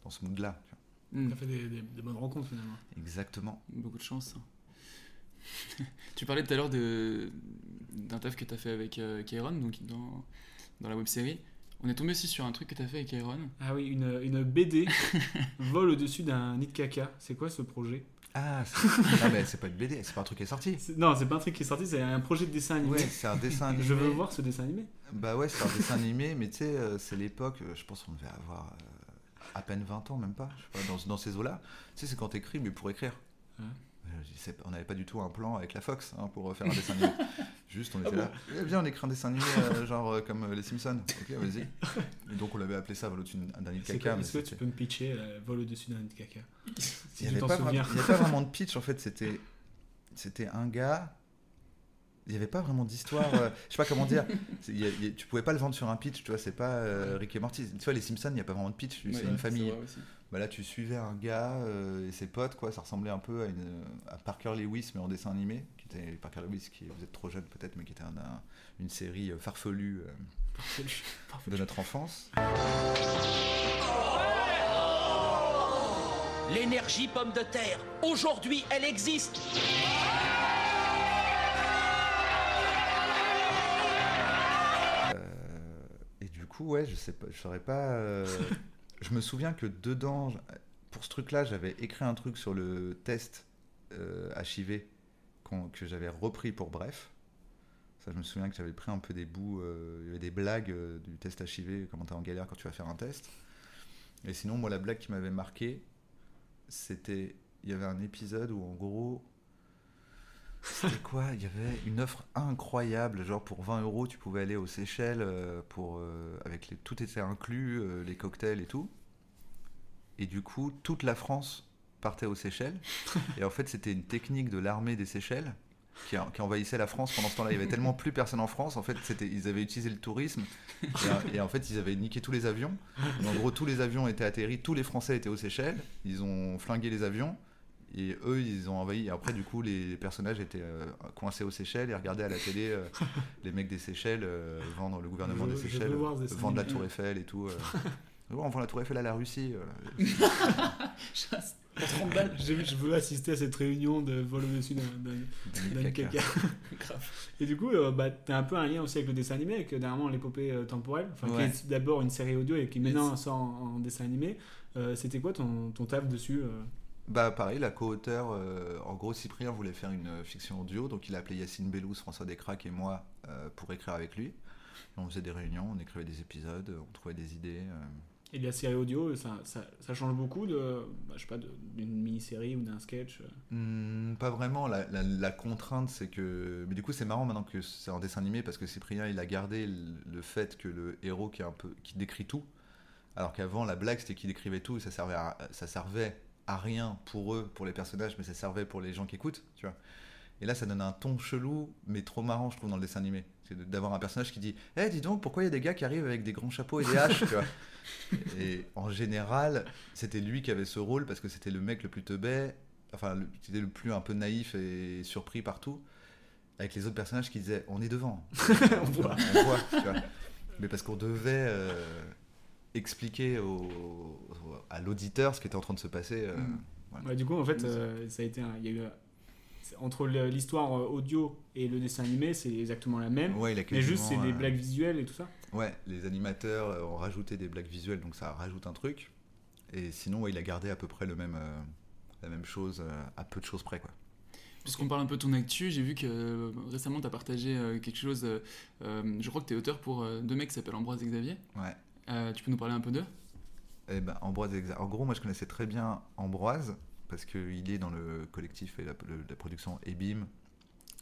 dans ce mood-là. tu vois. Mm. T'as fait des, des- des bonnes rencontres finalement. Exactement. Beaucoup de chance. [laughs] tu parlais tout à l'heure de- d'un taf que tu as fait avec euh, Kairon, donc dans, dans la web série. On est tombé aussi sur un truc que tu as fait avec Kairon. Ah oui, une, une BD [laughs] vole au-dessus d'un nid de caca. C'est quoi ce projet? Ah, [laughs] c'est- ah, mais c'est pas une BD, c'est pas un truc qui est sorti. C'est- Non, c'est pas un truc qui est sorti, c'est un projet de dessin animé. Ouais, c'est un dessin [laughs] animé. Je veux voir ce dessin animé. Bah ouais, c'est un dessin animé, mais tu sais, euh, c'est l'époque, euh, je pense qu'on devait avoir euh, à peine 20 ans, même pas, je sais pas, dans, dans ces eaux-là. Tu sais, c'est quand t'écris, mais pour écrire. Ouais. Euh, on n'avait pas du tout un plan avec la Fox hein, pour faire un dessin animé. [laughs] Juste, on était Ah là. Eh, viens, on écrit un dessin animé euh, [laughs] genre euh, comme euh, les Simpsons. Ok, vas-y. Donc, on l'avait appelé ça, Vol au-dessus d'un nid de caca. Est-ce que tu peux me pitcher vole au-dessus d'un nid de caca il n'y avait, pas [laughs] vraiment- pas de pitch en fait, c'était c'était un gars. Il n'y avait pas vraiment d'histoire. je sais pas comment dire. Il y a- il y a- tu pouvais pas le vendre sur un pitch, tu vois. C'est pas Rick et Morty. Tu vois, les Simpsons, il n'y a pas vraiment de pitch. Ouais, c'est une famille. Bah là, tu suivais un gars euh, et ses potes, quoi. Ça ressemblait un peu à, une, à Parker Lewis, mais en dessin animé. Qui était Parker Lewis, qui vous êtes trop jeune peut-être, mais qui était un- un- une série euh, farfelue euh, de notre enfance. L'énergie pomme de terre, aujourd'hui, elle existe. Et du coup, ouais, je sais pas, je saurais pas. [laughs] je me souviens que dedans, pour ce truc-là, j'avais écrit un truc sur le test euh, HIV que j'avais repris pour Bref. Ça, je me souviens que j'avais pris un peu des bouts, euh, il y avait des blagues euh, du test HIV, comment t'es en galère quand tu vas faire un test. Et sinon, moi, la blague qui m'avait marqué, c'était, il y avait un épisode où, en gros, c'était quoi? Il y avait une offre incroyable, genre pour 20 euros, tu pouvais aller aux Seychelles euh, pour euh, avec les, tout était inclus, euh, les cocktails et tout. Et du coup, toute la France partait aux Seychelles. [laughs] et en fait, c'était une technique de l'armée des Seychelles qui, qui envahissait la France pendant ce temps-là. Il y avait tellement plus personne en France. En fait, c'était, ils avaient utilisé le tourisme et, et en fait, ils avaient niqué tous les avions. Et en gros, tous les avions étaient atterris, tous les Français étaient aux Seychelles. Ils ont flingué les avions. Et eux, ils ont envahi. Et après, du coup, les personnages étaient euh, coincés aux Seychelles et regardaient à la télé euh, [laughs] les mecs des Seychelles euh, vendre le gouvernement Je- des Seychelles, vendre la. Tour Eiffel et tout. [laughs] on vend la Tour Eiffel à la Russie. Pour 30 balles. J'ai vu, je veux assister à cette réunion de vol au-dessus d'un caca. [laughs] Et du coup, bah, t'as un peu un lien aussi avec le dessin animé, avec dernièrement l'épopée temporelle, Ouais. qui est d'abord une série audio et qui maintenant sort en, en dessin animé. C'était quoi ton, ton taf dessus Bah pareil, la co-auteur, euh, en gros Cyprien voulait faire une euh, fiction audio, donc il a appelé Yacine Bellous, François Descraques et moi euh, pour écrire avec lui. Et on faisait des réunions, on écrivait des épisodes, on trouvait des idées. euh. Et la série audio, ça, ça, ça change beaucoup de, bah, je sais pas, de- d'une mini-série ou d'un sketch Hmm, pas vraiment, la, la- la contrainte c'est que... Mais du coup c'est marrant maintenant que c'est en dessin animé parce que Cyprien il a gardé le, le fait que le héros qui, est un peu, qui décrit tout, alors qu'avant la blague c'était qu'il décrivait tout et ça servait, à, ça servait à rien pour eux, pour les personnages, mais ça servait pour les gens qui écoutent, tu vois. Et là, ça donne un ton chelou, mais trop marrant, je trouve, dans le dessin animé. C'est d'avoir un personnage qui dit Eh, dis donc, pourquoi il y a des gars qui arrivent avec des grands chapeaux et des haches? Tu vois [laughs] Et en général, c'était lui qui avait ce rôle parce que c'était le mec le plus teubé, enfin, c'était le plus un peu naïf et surpris partout, avec les autres personnages qui disaient On est devant. [laughs] On voit. On voit, tu vois. Mais parce qu'on devait euh, expliquer au- au- à l'auditeur ce qui était en train de se passer. euh, Mm. voilà. Ouais, du coup, en fait, euh, ça a été un- il y a eu, c'est- entre l'histoire euh, audio et le dessin animé, c'est exactement la même. Ouais, il a mais juste, c'est des blagues visuelles et tout ça. Ouais, les animateurs ont rajouté des blagues visuelles, donc ça rajoute un truc. Et sinon, ouais, il a gardé à peu près le même, euh, la même chose, euh, à peu de choses près, quoi. Puisqu'on parle un peu de ton actu, j'ai vu que euh, récemment tu as partagé euh, quelque chose. euh, je crois que tu es auteur pour euh, deux mecs qui s'appellent Ambroise et Xavier. Ouais. Euh, tu peux nous parler un peu d'eux? Eh ben, Ambroise, en gros, moi je connaissais très bien Ambroise parce qu'il est dans le collectif et la, le- la production Ebim.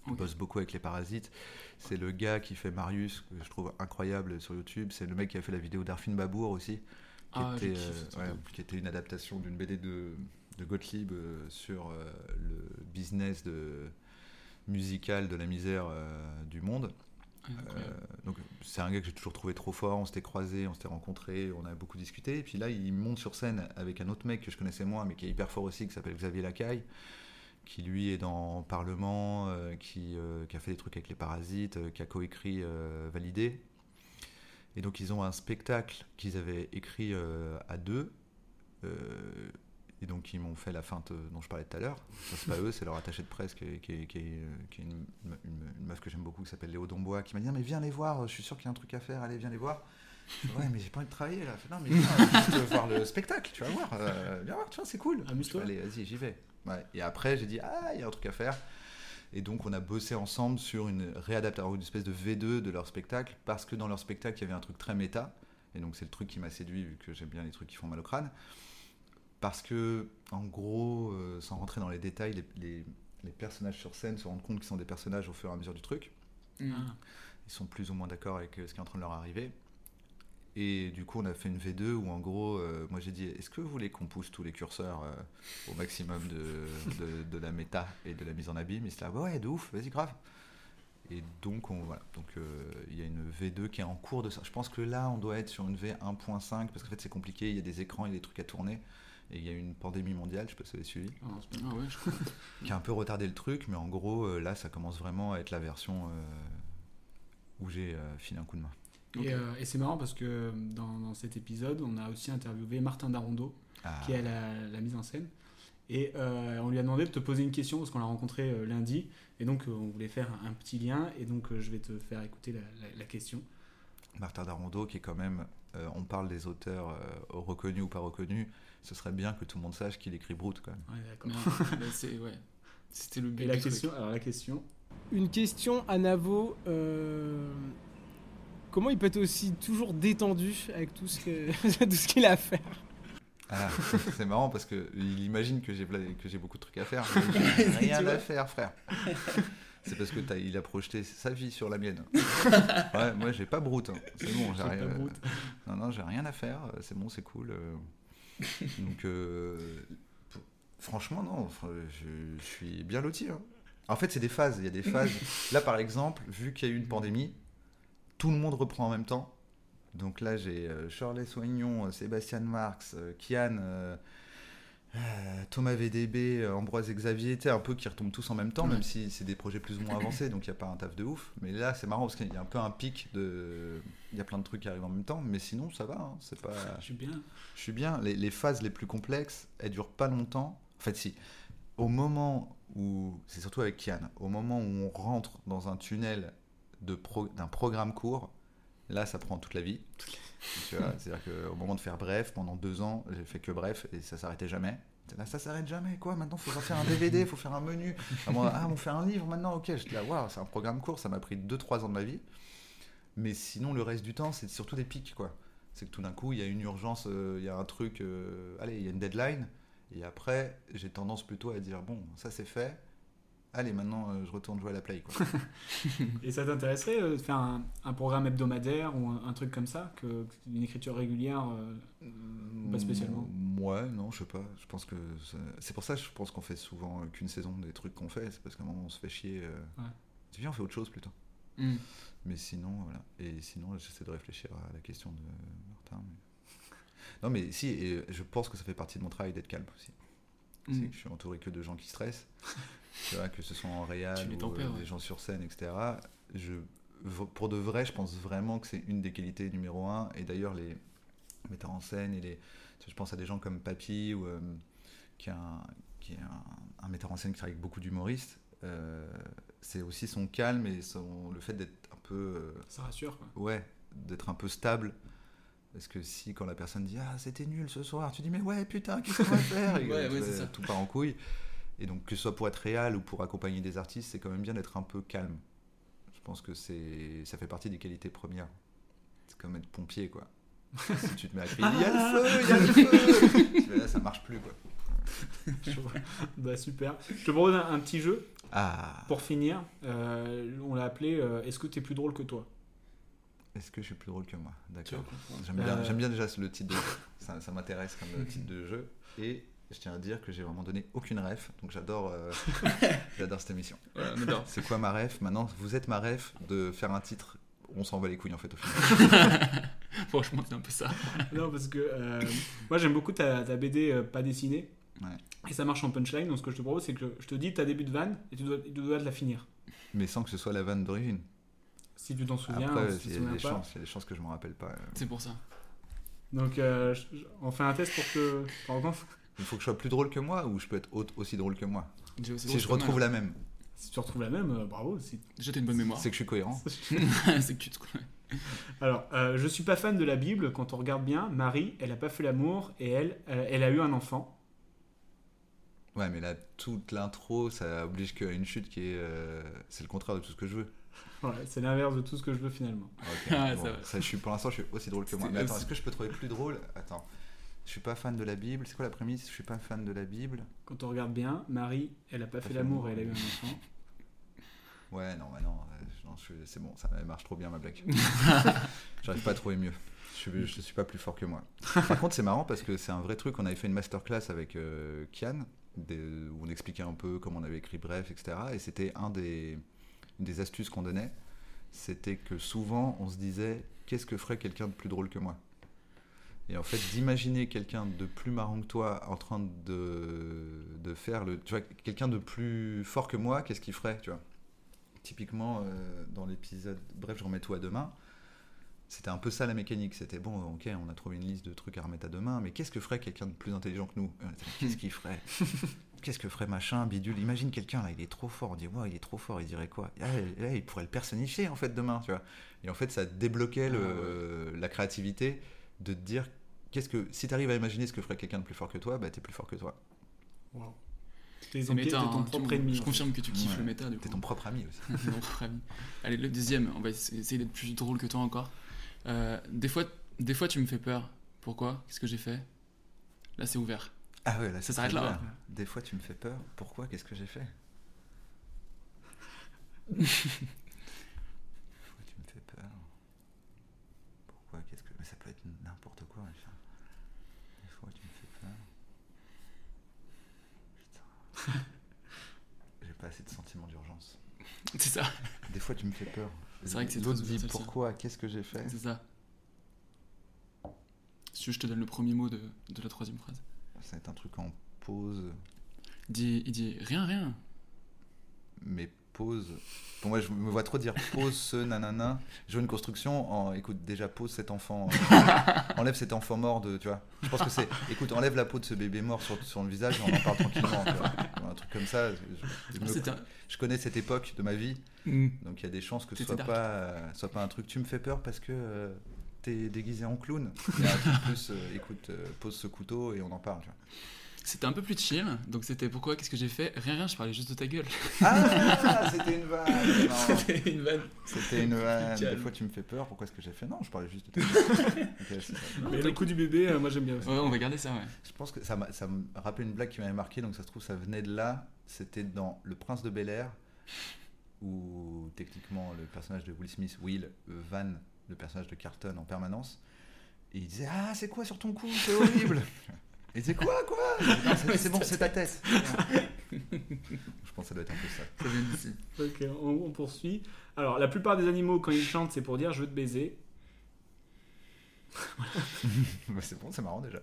Il bosse beaucoup avec les parasites. C'est le gars qui fait Marius, que je trouve incroyable sur YouTube. C'est le mec qui a fait la vidéo d'Arfin Babour aussi, qui, Ah, était, euh, ouais, qui était une adaptation d'une BD de, de Gottlieb euh, sur euh, le business de, musical de la misère du monde. Euh, donc c'est un gars que j'ai toujours trouvé trop fort. On s'était croisés, on s'était rencontrés, on a beaucoup discuté. Et puis là, il monte sur scène avec un autre mec que je connaissais moins, mais qui est hyper fort aussi, qui s'appelle Xavier Lacaille, qui lui est dans Parlement, euh, qui, euh, qui a fait des trucs avec les parasites, qui a coécrit Validé. Et donc ils ont un spectacle qu'ils avaient écrit à deux. Et donc ils m'ont fait la feinte euh, dont je parlais tout à l'heure. C'est pas eux, c'est leur attaché de presse qui est, qui est- qui est, qui est une, une- une meuf que j'aime beaucoup qui s'appelle Léo Dombois qui m'a dit mais viens les voir, je suis sûr qu'il y a un truc à faire, allez viens les voir. Ouais mais j'ai pas envie de travailler là. Non mais viens juste voir le spectacle, tu vas voir. euh, viens voir, tu vois c'est cool. Amuse-toi. Allez vas-y j'y vais. Ouais. Et après j'ai dit ah il y a un truc à faire. Et donc on a bossé ensemble sur une réadaptation, une espèce de V2 de leur spectacle, parce que dans leur spectacle il y avait un truc très méta, et donc c'est le truc qui m'a séduit vu que j'aime bien les trucs qui font mal au crâne. Parce que, en gros, euh, sans rentrer dans les détails, les, les- les personnages sur scène se rendent compte qu'ils sont des personnages au fur et à mesure du truc. Mm. Ils sont plus ou moins d'accord avec euh, ce qui est en train de leur arriver. Et du coup, on a fait une V2 où, en gros, euh, moi j'ai dit est-ce que vous voulez qu'on pousse tous les curseurs euh, au maximum de, [laughs] de, de la méta et de la mise en abîme? Et c'est là, ouais, ouais, de ouf, vas-y, grave. Et donc, on, voilà. donc euh, il y a une V2 qui est en cours de ça. Je pense que là, on doit être sur une V 1.5 parce qu'en fait, c'est compliqué. Il y a des écrans, il y a des trucs à tourner. Et il y a eu une pandémie mondiale, je sais pas si vous avez suivi, Ah. Ah ouais, je crois. [laughs] qui a un peu retardé le truc. Mais en gros, euh, là, ça commence vraiment à être la version euh, où j'ai euh, filé un coup de main. Et, euh, et c'est marrant parce que dans, dans cet épisode, on a aussi interviewé Martin Darondo, Ah. qui est la, la mise en scène. Et euh, on lui a demandé de te poser une question parce qu'on l'a rencontré euh, lundi. Et donc, euh, on voulait faire un, un petit lien. Et donc, euh, je vais te faire écouter la, la- la question. Martin Darondo, qui est quand même, euh, on parle des auteurs euh, reconnus ou pas reconnus, ce serait bien que tout le monde sache qu'il écrit Brute quand même. Ouais, d'accord. [laughs] Mais, bah, ouais. C'était le but Et la truc. question, alors la question, Une question à Navo. euh, Comment il peut être aussi toujours détendu avec tout ce que- [laughs] tout ce qu'il a à faire? Ah, c'est marrant parce que il imagine que j'ai pla- que j'ai beaucoup de trucs à faire. [laughs] mais rien à faire, frère. C'est parce que t'as- il a projeté sa vie sur la mienne. Ouais, moi j'ai pas broute. hein. C'est bon, j'ai rien. pas broute. Non, non, j'ai rien à faire. C'est bon, c'est cool. euh. [laughs] Donc, euh, franchement, non. Je, je suis bien loti. hein. En fait, c'est des phases. Il y a des phases. [laughs] Là, par exemple, vu qu'il y a eu une pandémie, tout le monde reprend en même temps. Donc là, j'ai euh, Shirley Soignon, euh, Sébastien Marx, euh, Kian, euh, euh, Thomas VDB, euh, Ambroise Xavier, tu sais, un peu qui retombent tous en même temps, Ouais. même si c'est des projets plus ou moins avancés, donc il n'y a pas un taf de ouf. Mais là, c'est marrant parce qu'il y a un peu un pic de. Il y a plein de trucs qui arrivent en même temps, mais sinon, ça va. hein, c'est pas... je suis bien. Je suis bien. Les, les phases les plus complexes, elles durent pas longtemps. En fait, si. Au moment où. C'est surtout avec Kian. Au moment où on rentre dans un tunnel de pro- d'un programme court, là, ça prend toute la vie. [laughs] C'est-à-dire qu'au moment de faire bref, pendant deux ans, j'ai fait que bref et ça s'arrêtait jamais. Là, ça s'arrête jamais, quoi. Maintenant, faut faire un DVD, faut faire un menu. Ah, bon, ah, on fait un livre maintenant, ok. J'étais là, waouh, c'est un programme court, ça m'a pris 2-3 ans de ma vie. Mais sinon, le reste du temps, c'est surtout des pics, quoi. C'est que tout d'un coup, il y a une urgence, euh, il y a un truc, euh, allez, il y a une deadline. Et après, j'ai tendance plutôt à dire, bon, ça c'est fait. Allez, maintenant, euh, je retourne jouer à la play, quoi. [laughs] Et ça t'intéresserait euh, de faire un, un programme hebdomadaire ou un, un truc comme ça que, Une écriture régulière euh, Pas spécialement? Ouais, non, je sais pas. Je pense que c'est pour ça que je pense qu'on fait souvent qu'une saison des trucs qu'on fait. C'est parce qu'à un moment on se fait chier. Ouais. C'est bien, on fait autre chose plutôt. Mm. Mais sinon, voilà. Et sinon, j'essaie de réfléchir à la question de Martin. mais- [laughs] Non, mais si, et je pense que ça fait partie de mon travail d'être calme aussi. Mm. C'est que je suis entouré que de gens qui stressent. Tu vois, que ce soit en réal ou euh, ouais. des gens sur scène, etc. Je, pour de vrai, je pense vraiment que c'est une des qualités numéro un. Et d'ailleurs, les metteurs en scène et les. Je pense à des gens comme Papy, ou, euh, qui est, un, qui est un, un metteur en scène qui travaille avec beaucoup d'humoristes. Euh, c'est aussi son calme et son, le fait d'être un peu. Ça rassure, quoi. Ouais, d'être un peu stable. Parce que si, quand la personne dit Ah, c'était nul ce soir, tu dis Mais ouais, putain, qu'est-ce qu'on va faire? [laughs] Et, Ouais, ouais, ça. Tout part en couille. Et donc, que ce soit pour être réel ou pour accompagner des artistes, c'est quand même bien d'être un peu calme. Je pense que c'est ça fait partie des qualités premières. C'est comme être pompier, quoi. [laughs] si tu te mets à crier Il y a le feu, il y a le feu Mais Là, ça marche plus, quoi. [laughs] bah super. Je te propose un, un petit jeu. Ah. Pour finir, euh, on l'a appelé euh, Est-ce que t'es plus drôle que toi? Est-ce que je suis plus drôle que moi? D'accord. J'aime bien, Euh, j'aime bien déjà le titre de ça, ça m'intéresse comme titre de jeu. Et je tiens à dire que j'ai vraiment donné aucune ref, donc j'adore euh, [laughs] j'adore cette émission. C'est quoi ma ref? Maintenant, vous êtes ma ref de faire un titre. On s'en va les couilles en fait au final. [laughs] Franchement, c'est un peu ça. Non, parce que euh, moi j'aime beaucoup ta, ta BD euh, pas dessinée. Ouais. Et ça marche en punchline. Donc ce que je te propose, c'est que je te dis ta début de vanne et tu dois, tu dois la finir. Mais sans que ce soit la vanne d'origine. Si tu t'en souviens, Après, si tu il y, a des chances, il y a des chances que je m'en rappelle pas. euh. C'est pour ça. Donc, euh, je- je- on fait un test pour que. Par exemple, Il faut que je sois plus drôle que moi ou je peux être au- aussi drôle que moi Si je retrouve la même. si tu retrouves la même, euh, bravo. Déjà, t'as une bonne mémoire. C'est que je suis cohérent. [laughs] c'est que tu te Alors, euh, je suis pas fan de la Bible. Quand on regarde bien, Marie, elle a pas fait l'amour et elle, euh, elle a eu un enfant. Ouais, mais là, toute l'intro, ça oblige qu'à une chute qui est. euh, c'est le contraire de tout ce que je veux. Ouais, c'est l'inverse de tout ce que je veux finalement. Ok, [laughs] Ah, bon, ça je suis, pour l'instant, je suis aussi drôle que moi. Mais attends, est-ce que je peux trouver plus drôle? Attends. Je suis pas fan de la Bible. C'est quoi la prémisse? Je suis pas fan de la Bible. Quand on regarde bien, Marie, elle a pas fait l'amour et elle a eu un enfant. [laughs] Ouais, non, bah non, euh, non, c'est bon, ça marche trop bien ma blague. [laughs] J'arrive pas à trouver mieux. Je je suis pas plus fort que moi. Par contre, c'est marrant parce que c'est un vrai truc. On avait fait une masterclass avec euh, Kian, des- où on expliquait un peu comment on avait écrit Bref, etc. Et c'était un des, une des astuces qu'on donnait. C'était que souvent, on se disait qu'est-ce que ferait quelqu'un de plus drôle que moi? Et en fait, d'imaginer quelqu'un de plus marrant que toi en train de, de faire le. Tu vois, quelqu'un de plus fort que moi, qu'est-ce qu'il ferait, tu vois? Typiquement, euh, dans l'épisode. Bref, je remets tout à demain. C'était un peu ça la mécanique. C'était bon, ok, on a trouvé une liste de trucs à remettre à demain, mais qu'est-ce que ferait quelqu'un de plus intelligent que nous? Là, Qu'est-ce qu'il ferait? [laughs] Qu'est-ce que ferait machin, bidule? Imagine quelqu'un là, il est trop fort. On dit, ouais, il est trop fort, il dirait quoi? Ah, là, il pourrait le personnifier en fait demain, tu vois. Et en fait, ça débloquait le- la créativité de te dire, qu'est-ce que. Si tu arrives à imaginer ce que ferait quelqu'un de plus fort que toi, bah t'es plus fort que toi. Wow. T'es ton, hein, propre tu- ennemi. Je en confirme que tu kiffes Ouais. le méta du coup. T'es ton propre ami aussi. [laughs] Mon propre ami. Allez, le deuxième, on va essa- essayer d'être plus drôle que toi encore. Euh, des, fois, des fois, tu me fais peur. Pourquoi? Qu'est-ce que j'ai fait? Là, c'est ouvert. Ah ouais, là, ça c'est s'arrête là. ouvert. Des fois, tu me fais peur. Pourquoi? Qu'est-ce que j'ai fait [laughs] Pourquoi tu me fais peur Pourquoi Qu'est-ce que. Mais ça peut être n'importe quoi. Des fois, tu me fais peur. Putain. [laughs] J'ai pas assez de sentiments d'urgence. C'est ça. Des fois, tu me fais peur. C'est vrai que c'est L'autre dit pourquoi? Qu'est-ce que j'ai fait? C'est ça. Si je te donne le premier mot de, de la troisième phrase. Ça va être un truc en pause. Il dit, il dit rien, rien. mais pause. Pour moi, je me vois trop dire pause ce nanana. Je veux une construction en écoute, déjà pose cet enfant. euh, enlève cet enfant mort de. Tu vois. Je pense que c'est écoute, enlève la peau de ce bébé mort sur, sur le visage et on en parle tranquillement. tu vois. Ou Un truc comme ça. Je, je me- C'est un- je connais cette époque de ma vie. Mm. Donc il y a des chances que ce soit dark. pas, euh, soit pas un truc. Tu me fais peur parce que. euh, T'es déguisé en clown. Il y a un truc plus, euh, écoute, euh, pose ce couteau et on en parle. Tu vois. C'était un peu plus chill, donc c'était pourquoi, qu'est-ce que j'ai fait? Rien, rien, je parlais juste de ta gueule. Ah, [laughs] c'était une vanne. C'était une vanne. C'était une vanne. Des fois, tu me fais peur. Pourquoi est-ce que j'ai fait? Non, je parlais juste de ta [laughs] ça. Mais le coup du bébé, euh, moi j'aime bien aussi. Ouais, on va garder ça, ouais. Je pense que ça, me rappelait une blague qui m'avait marqué, donc ça se trouve, ça venait de là. C'était dans Le Prince de Bel Air, où techniquement le personnage de Will Smith, Will, Van, le personnage de Carton en permanence, et il disait Ah, c'est quoi sur ton cou? C'est horrible [laughs] il disait Quoi Quoi [laughs] c'est- bon, c'est ta tête. [laughs] Je pense que ça doit être un peu ça. Ça vient d'ici. Ok, on, on poursuit. Alors, la plupart des animaux, quand ils chantent, c'est pour dire je veux te baiser. [laughs] Bah, c'est bon, c'est marrant déjà.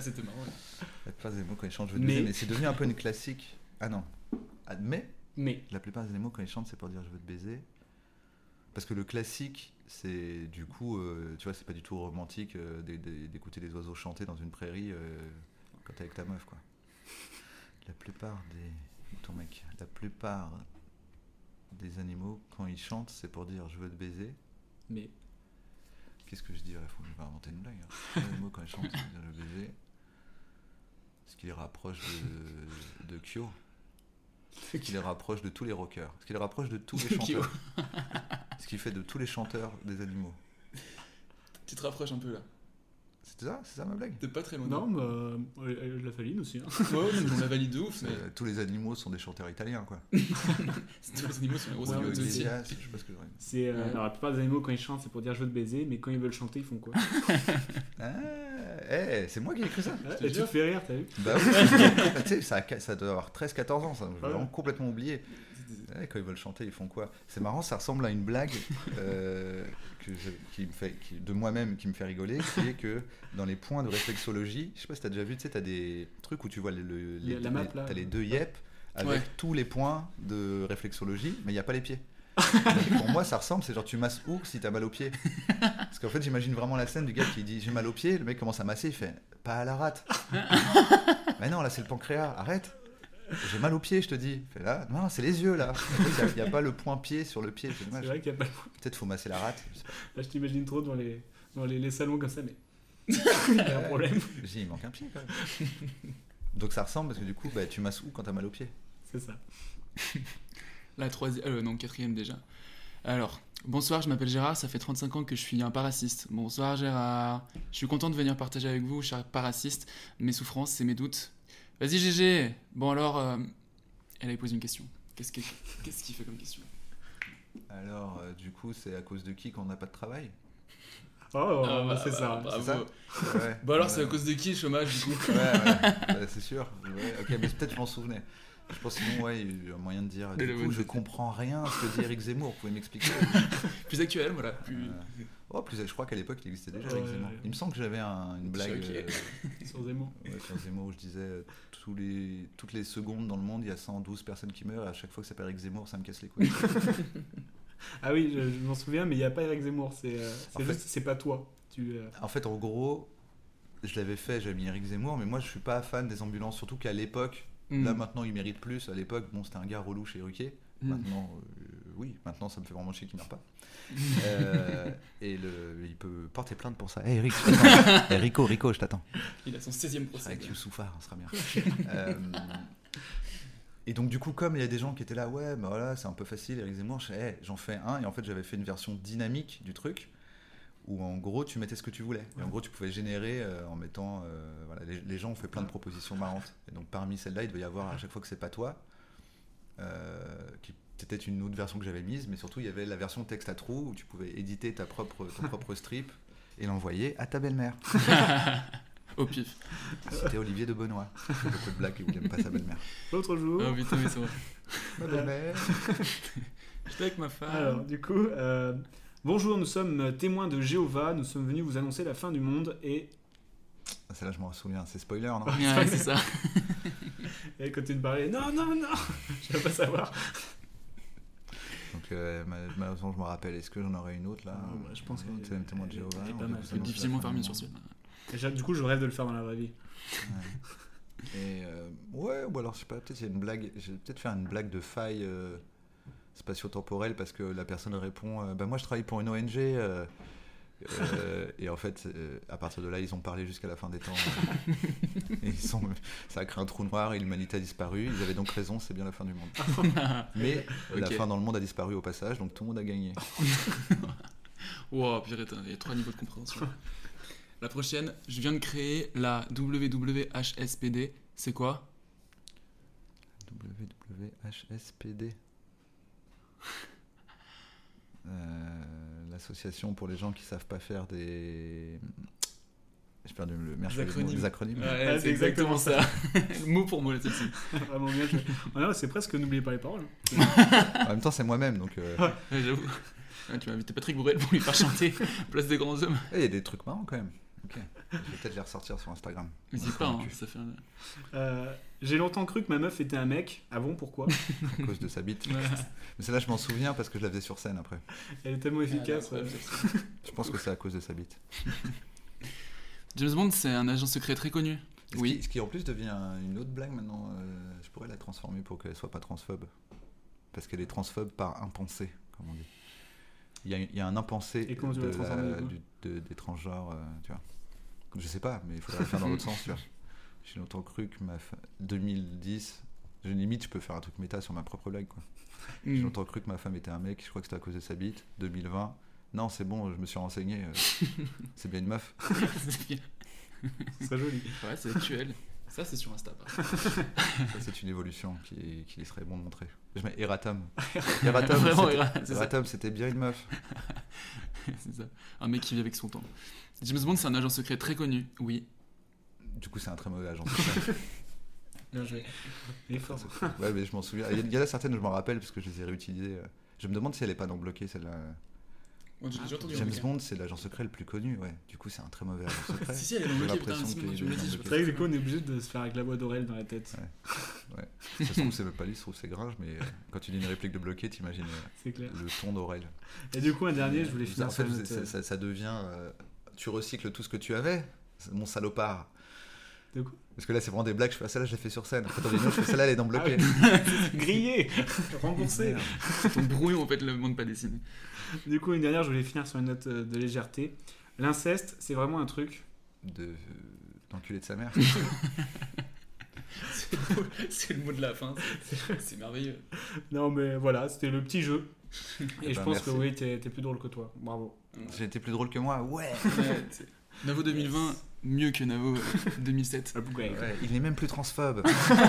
C'était marrant. ouais. La plupart des mots quand ils chantent, je veux te Mais- baiser, mais c'est devenu un peu une classique. Ah non. Ah, mais Mais. la plupart des mots quand ils chantent, c'est pour dire je veux te baiser. Parce que le classique, c'est du coup, euh, tu vois, c'est pas du tout romantique euh, d'é- d'é- d'écouter les oiseaux chanter dans une prairie euh, quand t'es avec ta meuf, quoi. La plupart des. Ton mec, la plupart des animaux, quand ils chantent, c'est pour dire je veux te baiser. Mais. Qu'est-ce que je dirais Faut que je vais inventer une blague. Hein. Les mots quand ils chantent, c'est pour dire je veux te baiser. Ce qui les rapproche de, de Kyo. Ce qui les rapproche de tous les rockers. Ce qui les rapproche de tous les [laughs] chanteurs. Ce qui fait de tous les chanteurs des animaux. Tu te rapproches un peu là. C'est ça C'est ça ma blague T'es pas très loin. Non, mais euh, euh, la faline aussi. hein. Ouais, on la valide de ouf, mais. Euh, Tous les animaux sont des chanteurs italiens, quoi. [laughs] Tous les animaux sont les grosses Julio animaux aussi. Je sais pas ce que. C'est, euh, alors, la plupart des animaux, quand ils chantent, c'est pour dire je veux te baiser, mais quand ils veulent chanter, ils font quoi? [laughs] Ah, eh, c'est moi qui ai écrit ça. Ouais, Tu te fais rire, t'as vu? Bah oui. [laughs] sais, ça, ça doit avoir 13-14 ans, ça. J'ai Ouais. vraiment complètement oublié. Ouais, quand ils veulent chanter, ils font quoi? C'est marrant, ça ressemble à une blague euh, [laughs] que je- qui me fait, qui- de moi-même qui me fait rigoler, qui est que dans les points de réflexologie, je sais pas si t'as déjà vu, tu sais, t'as des trucs où tu vois le- le- les, La map, les- là. t'as les deux yep avec Ouais. tous les points de réflexologie, mais il n'y a pas les pieds. [laughs] Pour moi, ça ressemble, c'est genre tu masses où si t'as mal au pied Parce qu'en fait, j'imagine vraiment la scène du gars qui dit j'ai mal au pied, le mec commence à masser, il fait pas à la rate. [laughs] Mais non, là c'est le pancréas, arrête. J'ai mal au pied, je te dis. Là, non, c'est les yeux là. Il n'y a, pas le point pied sur le pied, c'est vrai qu'il y a pas le Peut-être faut masser la rate. je. Là, je t'imagine trop dans les, dans les, les salons comme ça, mais. [laughs] Il y a un problème. J'ai, il manque un pied quand même. Donc ça ressemble parce que du coup, bah, tu masses où quand t'as mal au pied C'est ça. La troisième, euh, non, quatrième déjà. Alors, bonsoir, je m'appelle Gérard, ça fait 35 ans que je suis un paraciste. Bonsoir Gérard, je suis content de venir partager avec vous, cher paraciste, mes souffrances et mes doutes. Vas-y GG Bon alors, euh, elle a posé une question. Qu'est-ce qu'il qu'est-ce qu'il fait comme question? Alors, euh, du coup, c'est à cause de qui qu'on n'a pas de travail? Oh, Ah, bah, c'est bah, ça. bravo. C'est ça? Ouais. Bah alors, Ouais. c'est à cause de qui le chômage du coup? Ouais, ouais, bah, c'est sûr. Ouais, ok, mais peut-être je m'en souvenais. Je pense sinon, ouais, il y a eu un moyen de dire. Du coup, je comprends rien à ce que dit Eric Zemmour. Vous pouvez m'expliquer? Plus actuel, voilà. Plus... Euh, Oh, plus, je crois qu'à l'époque, il existait déjà Ouais, Eric Zemmour. ouais. Il me semble que j'avais un- une blague Choqué. euh, Sur Zemmour. ouais, sur Zemmour où je disais euh, tous les, toutes les secondes dans le monde, il y a 112 personnes qui meurent. Et à chaque fois que ça s'appelle Eric Zemmour, ça me casse les couilles. [laughs] Ah oui, je, je m'en souviens, mais il n'y a pas Eric Zemmour. C'est euh, c'est juste, pas toi. Tu, euh, En fait, en gros, je l'avais fait, j'avais mis Eric Zemmour, mais moi je suis pas fan des ambulances, surtout qu'à l'époque, Mm. là maintenant il mérite plus. À l'époque, bon, c'était un gars relou chez Ruquier. Mm. Maintenant, euh, oui, maintenant ça me fait vraiment chier qu'il meure pas. [laughs] Euh, et le, il peut porter plainte pour ça. Hey Eric, je t'attends. Hey, [laughs] Rico, Rico, je t'attends. Il a son 16e procès. Avec Youssoufar, on sera bien. Euh, et donc, du coup, comme il y a des gens qui étaient là, ouais, bah voilà, c'est un peu facile, Eric Zemmour, Hey, j'en fais un. Et en fait, j'avais fait une version dynamique du truc où en gros, tu mettais ce que tu voulais. Et en gros, tu pouvais générer euh, en mettant. euh, voilà, les, les gens ont fait plein de propositions marrantes. Et donc, parmi celles-là, il devait y avoir à chaque fois que c'est pas toi, euh, qui c'était une autre version que j'avais mise, mais surtout, il y avait la version texte à trous où tu pouvais éditer ta propre, ton [laughs] propre strip et l'envoyer à ta belle-mère. [laughs] Au pif. C'était Olivier de Benoît. Beaucoup de blagues qui n'aime pas sa belle-mère. L'autre jour. Oh putain, mais c'est vrai. Ma belle-mère. [laughs] J'étais avec ma femme. Alors, du coup, euh, bonjour, nous sommes témoins de Jéhovah. Nous sommes venus vous annoncer la fin du monde et. Ah, Celle-là, je m'en souviens, c'est spoiler, non? Ouais, c'est ça. et quand tu te parlais, non, non, non, je veux pas savoir. Euh, ma- malheureusement, je me rappelle. Est-ce que j'en aurais une autre là Ah, ouais, je pense que qu'elle- témoin de Jéhovah. elle est on pas peut mal. vous Faut annoncer difficilement faire sur. Et j'ai- du coup, je rêve de le faire dans la vraie vie. Et euh, ouais, ou alors je sais pas, peut-être il y a une blague. Je vais peut-être faire une blague de faille euh, spatio-temporelle parce que la personne répond euh, Bah, Moi je travaille pour une ONG. Euh, et en fait, euh, à partir de là, ils ont parlé jusqu'à la fin des temps. [laughs] et ils sont, ça a créé un trou noir et l'humanité a disparu. Ils avaient donc raison, c'est bien la fin du monde. [laughs] Mais la fin dans le monde a disparu au passage, donc tout le monde a gagné. [laughs] Wow, purée, il y a trois niveaux de compréhension. La prochaine, je viens de créer la WWHSPD. C'est quoi? WWHSPD. Euh, L'association pour les gens qui savent pas faire des. J'ai perdu le Des acronymes. Des acronymes. Ouais, Ah, c'est exactement ça. mot pour mot, là, celle-ci. [laughs] Vraiment bien joué. Voilà, c'est presque n'oubliez pas les paroles. [laughs] en même temps, c'est moi-même, donc. euh, Ouais, j'avoue. Ouais, tu m'as invité Patrick Bourrel pour lui faire chanter [laughs] Place des grands hommes. Il y a des trucs marrants quand même. Ok. Je vais peut-être les ressortir sur Instagram. N'hésite pas, hein, ça fait un... Euh, J'ai longtemps cru que ma meuf était un mec. Ah bon, pourquoi? À cause de sa bite. Mais celle-là, je m'en souviens parce que je la faisais sur scène après. Elle est tellement efficace. ouais, ouais. [laughs] Je pense que c'est à cause de sa bite. James Bond, c'est un agent secret très connu. Ce Oui. Qui, ce qui en plus devient une autre blague maintenant. euh, je pourrais la transformer pour qu'elle soit pas transphobe. Parce qu'elle est transphobe par impensé, comme on dit. Il y a, il y a un impensé Et de du- de- des transgenres, euh, tu vois. Je sais pas, mais il faudrait le faire dans l'autre [laughs] sens, tu vois. J'ai longtemps cru que ma fa- 2010, je limite, je peux faire un truc méta sur ma propre blague, quoi. [laughs] J'ai Mm. longtemps cru que ma femme était un mec, je crois que c'était à cause de sa bite. 2020, non, c'est bon, je me suis renseigné. euh, [laughs] c'est bien une meuf. [laughs] c'est bien. C'est joli. Ouais, c'est actuel. Ça, c'est sur Insta. par contre. Ça, c'est une évolution qui, qui serait bon de montrer. Je mets Eratum. Eratum, Vraiment, c'était- Era- c'est ça. Eratum, c'était bien une meuf. c'est ça. Un mec qui vit avec son temps. James Bond, c'est un agent secret très connu. Oui. Du coup, c'est un très mauvais agent. secret. [laughs] Bien joué. Il est fort. ouais, mais je m'en souviens. Il y, en a certaines, je m'en rappelle, parce que je les ai réutilisées. euh. Je me demande si elle est pas non bloquée, celle-là. Déjà entendu James. Bond, c'est l'agent secret le plus connu, ouais. Du coup, c'est un très mauvais agent secret. [laughs] Si, si, elle est dans. C'est vrai que du coup, on est obligé de se faire avec la voix d'Aurel dans la tête. Ouais. Ça se trouve, c'est même pas lui, ça se trouve, c'est Gringe, mais euh, quand tu dis une réplique de bloqué, t'imagines euh, le ton d'Aurel. Et du coup, un dernier, je voulais finir En fait, ça, note, ça- ça devient. euh, tu recycles tout ce que tu avais, mon salopard. De quoi Parce que là, c'est vraiment des blagues, je fais ah, celle-là, je l'ai fait sur scène. Après, dans les notes, je fais celle-là, elle est dans bloqué. Ah oui. [laughs] Grillé Remboursé ton brouillon en fait, le monde pas dessiné. Du coup, une dernière, je voulais finir sur une note euh, de légèreté. L'inceste, c'est vraiment un truc. De. d'enculé de sa mère. C'est le, mot- de la fin, c'est- merveilleux. Non, mais voilà, c'était le petit jeu. Et Eh je ben, pense que oui, t'es plus drôle que toi. Bravo. J'ai été plus drôle que moi, ouais Navo 2020, mieux que Navo euh, [laughs] 2007. Ouais, il n'est même plus transphobe.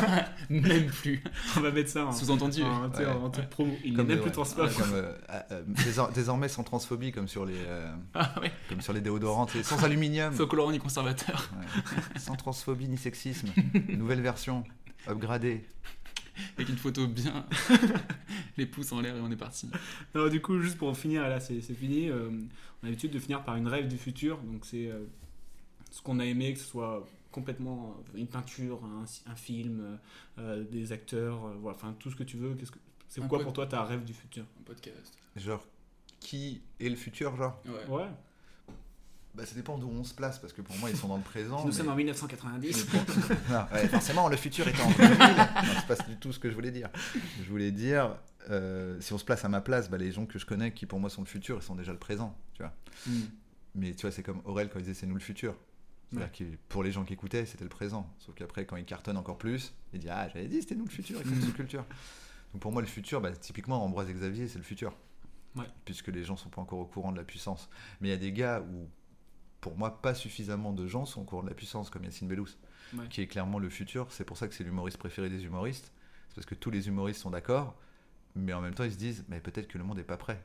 [laughs] même plus. On va mettre ça en- Sous-entendu. en- en- en truc promo. Il n'est même euh, plus ouais, transphobe. comme, euh, [laughs] ah, euh, désor- désormais sans transphobie, comme sur les, euh, Ah ouais. comme sur les déodorants, sans aluminium. Sans colorant ni conservateur. Ouais. Sans transphobie ni sexisme. Nouvelle version, upgradée. Avec une photo bien. [laughs] les pouces en l'air et on est parti. Non, du coup, juste pour en finir, là, c'est fini. euh, on a l'habitude de finir par une rêve du futur. Donc, c'est euh, ce qu'on a aimé, que ce soit complètement euh, une peinture, un, un film, euh, des acteurs, euh, voilà, enfin tout ce que tu veux. Qu'est-ce que- C'est quoi pour toi ta rêve du futur? Un podcast. Genre, qui est le futur, genre? Ouais. Ouais. Bah, ça dépend d'où on se place, parce que pour moi, ils sont dans le présent. [laughs] Nous mais- sommes en 1990. Mais pour- Non, ouais, forcément, le futur est en [laughs] 2000. Non, c'est pas du tout ce que je voulais dire. Je voulais dire, euh, si on se place à ma place, bah, les gens que je connais qui pour moi sont le futur, ils sont déjà le présent, tu vois. Mm. Mais tu vois, c'est comme Aurel quand il disait c'est nous le futur. C'est-à-dire Ouais. que pour les gens qui écoutaient, c'était le présent. Sauf qu'après, quand il cartonne encore plus, il dit Ah, j'avais dit, c'était nous le futur, sous-culture. Donc pour moi, le futur, bah, typiquement, Ambroise Xavier, c'est le futur. Ouais. Puisque les gens sont pas encore au courant de la puissance. Mais il y a des gars où, pour moi, pas suffisamment de gens sont au courant de la puissance, comme Yacine Bellous, Ouais. qui est clairement le futur. C'est pour ça que c'est l'humoriste préféré des humoristes. C'est parce que tous les humoristes sont d'accord, mais en même temps, ils se disent Mais peut-être que le monde n'est pas prêt.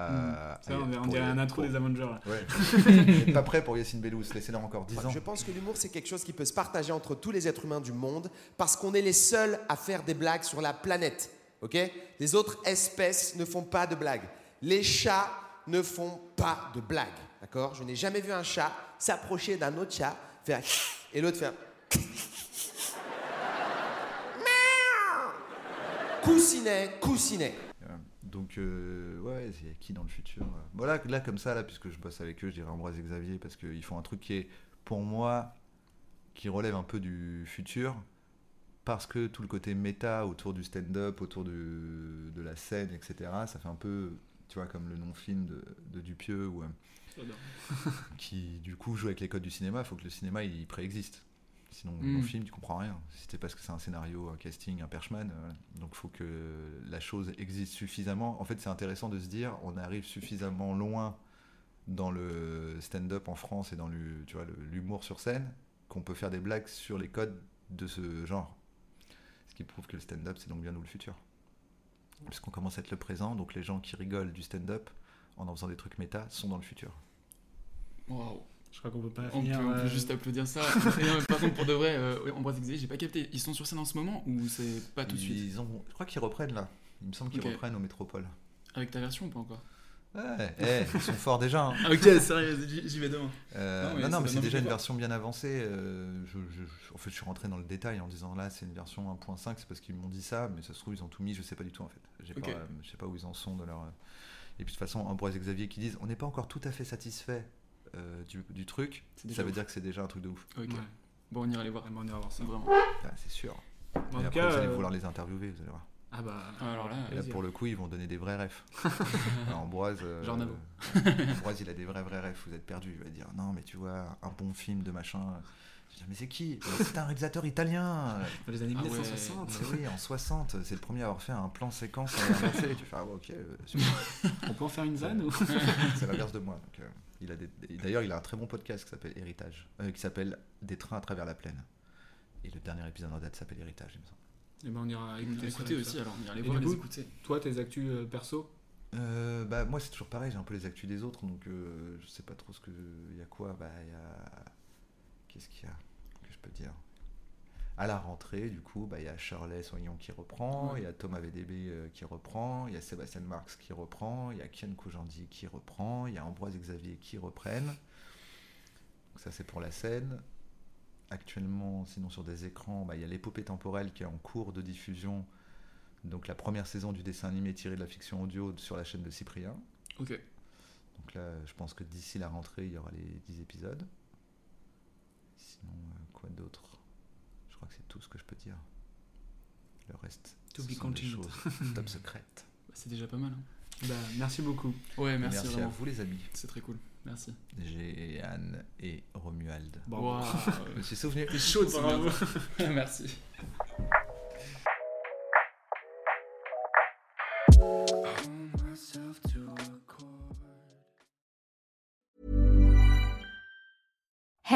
à- Mm. Ça, à- on dirait- un intro pour- des Avengers. Ouais. [laughs] Pas prêt pour Yacine Bellous. Laissez-leur encore 10 ans. Je pense que l'humour, c'est quelque chose qui peut se partager entre tous les êtres humains du monde parce qu'on est les seuls à faire des blagues sur la planète. Ok? Les autres espèces ne font pas de blagues. Les chats ne font pas de blagues. D'accord? Je n'ai jamais vu un chat s'approcher d'un autre chat, faire [laughs] et l'autre faire. [laughs] Coussinet, coussinet. Euh, Donc, euh, ouais, il y a qui dans le futur euh? Voilà, là, comme ça, là, puisque je bosse avec eux, je dirais Ambroise et Xavier, parce qu'ils font un truc qui est, pour moi, qui relève un peu du futur, parce que tout le côté méta autour du stand-up, autour de, la scène, etc., ça fait un peu, tu vois, comme le non-film de, de Dupieux, ou, euh. Qui, du coup, joue avec les codes du cinéma, il faut que le cinéma, il préexiste. Sinon, Mm. dans le film, tu comprends rien. Si c'est parce que c'est un scénario, un casting, un perchman, euh, donc il faut que la chose existe suffisamment. En fait, c'est intéressant de se dire, on arrive suffisamment loin dans le stand-up en France et dans le- tu vois, le- l'humour sur scène qu'on peut faire des blagues sur les codes de ce genre. Ce qui prouve que le stand-up, c'est donc bien nous le futur. Parce qu'on commence à être le présent, donc les gens qui rigolent du stand-up en en faisant des trucs méta sont dans le futur. Waouh. Je crois qu'on peut pas On peut, finir. on peut euh, juste applaudir ça. [laughs] Non, mais par contre, pour de vrai, euh, Ambroise Xavier, j'ai pas capté. Ils sont sur scène en ce moment ou c'est pas tout de suite Ils ont, je crois qu'ils reprennent là. Il me semble qu'ils reprennent au Métropole. Avec ta version ou pas encore? Ouais, eh, ils sont forts déjà. hein. Ah, ok, sérieux, j'y vais demain. Euh, Non, non, mais non, mais c'est déjà une voir. version bien avancée. euh, je, je- en fait, je suis rentré dans le détail en disant là, c'est une version 1.5, c'est parce qu'ils m'ont dit ça, mais ça se trouve, ils ont tout mis, je sais pas du tout en fait. J'ai Ok. pas, euh, je sais pas où ils en sont de leur. Et puis de toute façon, Ambroise et Xavier qui disent on n'est pas encore tout à fait satisfait euh, du, du truc, ça veut ouf. dire que c'est déjà un truc de ouf. Ok. Bon, on ira les voir. on ira voir ça. Vraiment. Ah, c'est sûr. En Et tout après, cas, vous allez euh, vouloir les interviewer, vous allez voir. Ah bah. Alors là, Et là, pour le coup, ils vont donner des vrais refs. [laughs] [laughs] Ambroise, euh, Genre. [laughs] Ambroise, il a des vrais, vrais refs. Vous êtes perdu. Il va dire non, mais tu vois, un bon film de machin. Je vais dire, mais c'est qui? C'est un réalisateur italien. Dans les années Ah ouais. 1960. Oui, en 60, c'est le premier à avoir fait un plan séquence. Tu fais ah ouais, ok. euh, super. On peut en faire une vanne ou? C'est l'inverse de moi. donc, euh, il a des- et D'ailleurs, il a un très bon podcast qui s'appelle Héritage, euh, qui s'appelle Des trains à travers la plaine. Et le dernier épisode en date s'appelle Héritage, il me semble. Eh ben, on ira écouter, aussi, ça. alors, on ira les Et voir, les coup, écouter. Toi, tes actus euh, perso? Euh, bah, moi, c'est toujours pareil, j'ai un peu les actus des autres, donc euh, je sais pas trop ce que. Il y a quoi Bah, il y a. Qu'est-ce qu'il y a que je peux dire? À la rentrée, du coup, bah, il y a Shirley Soignon qui reprend, il y a Thomas VDB euh, qui reprend, il y a Sébastien Marx qui reprend, il y a Kian Kojandi qui reprend, il y a Ambroise Xavier qui reprennent. Donc ça, c'est pour la scène. Actuellement, sinon sur des écrans, bah, il y a l'épopée temporelle qui est en cours de diffusion. Donc la première saison du dessin animé tiré de la fiction audio sur la chaîne de Cyprien. Ok. Donc là, je pense que d'ici la rentrée, il y aura les 10 épisodes. Sinon, euh, quoi d'autre? Crois que c'est tout ce que je peux dire. Le reste, To ce be sont des choses [laughs] top secrètes. Bah, c'est déjà pas mal. hein. Bah, merci beaucoup. Ouais, merci, Merci vraiment. à vous, les amis. C'est très cool. Merci. J'ai Anne et Romuald. Waouh. Je me suis souvenu. [laughs] T'es chaud Bravo. [laughs] Merci.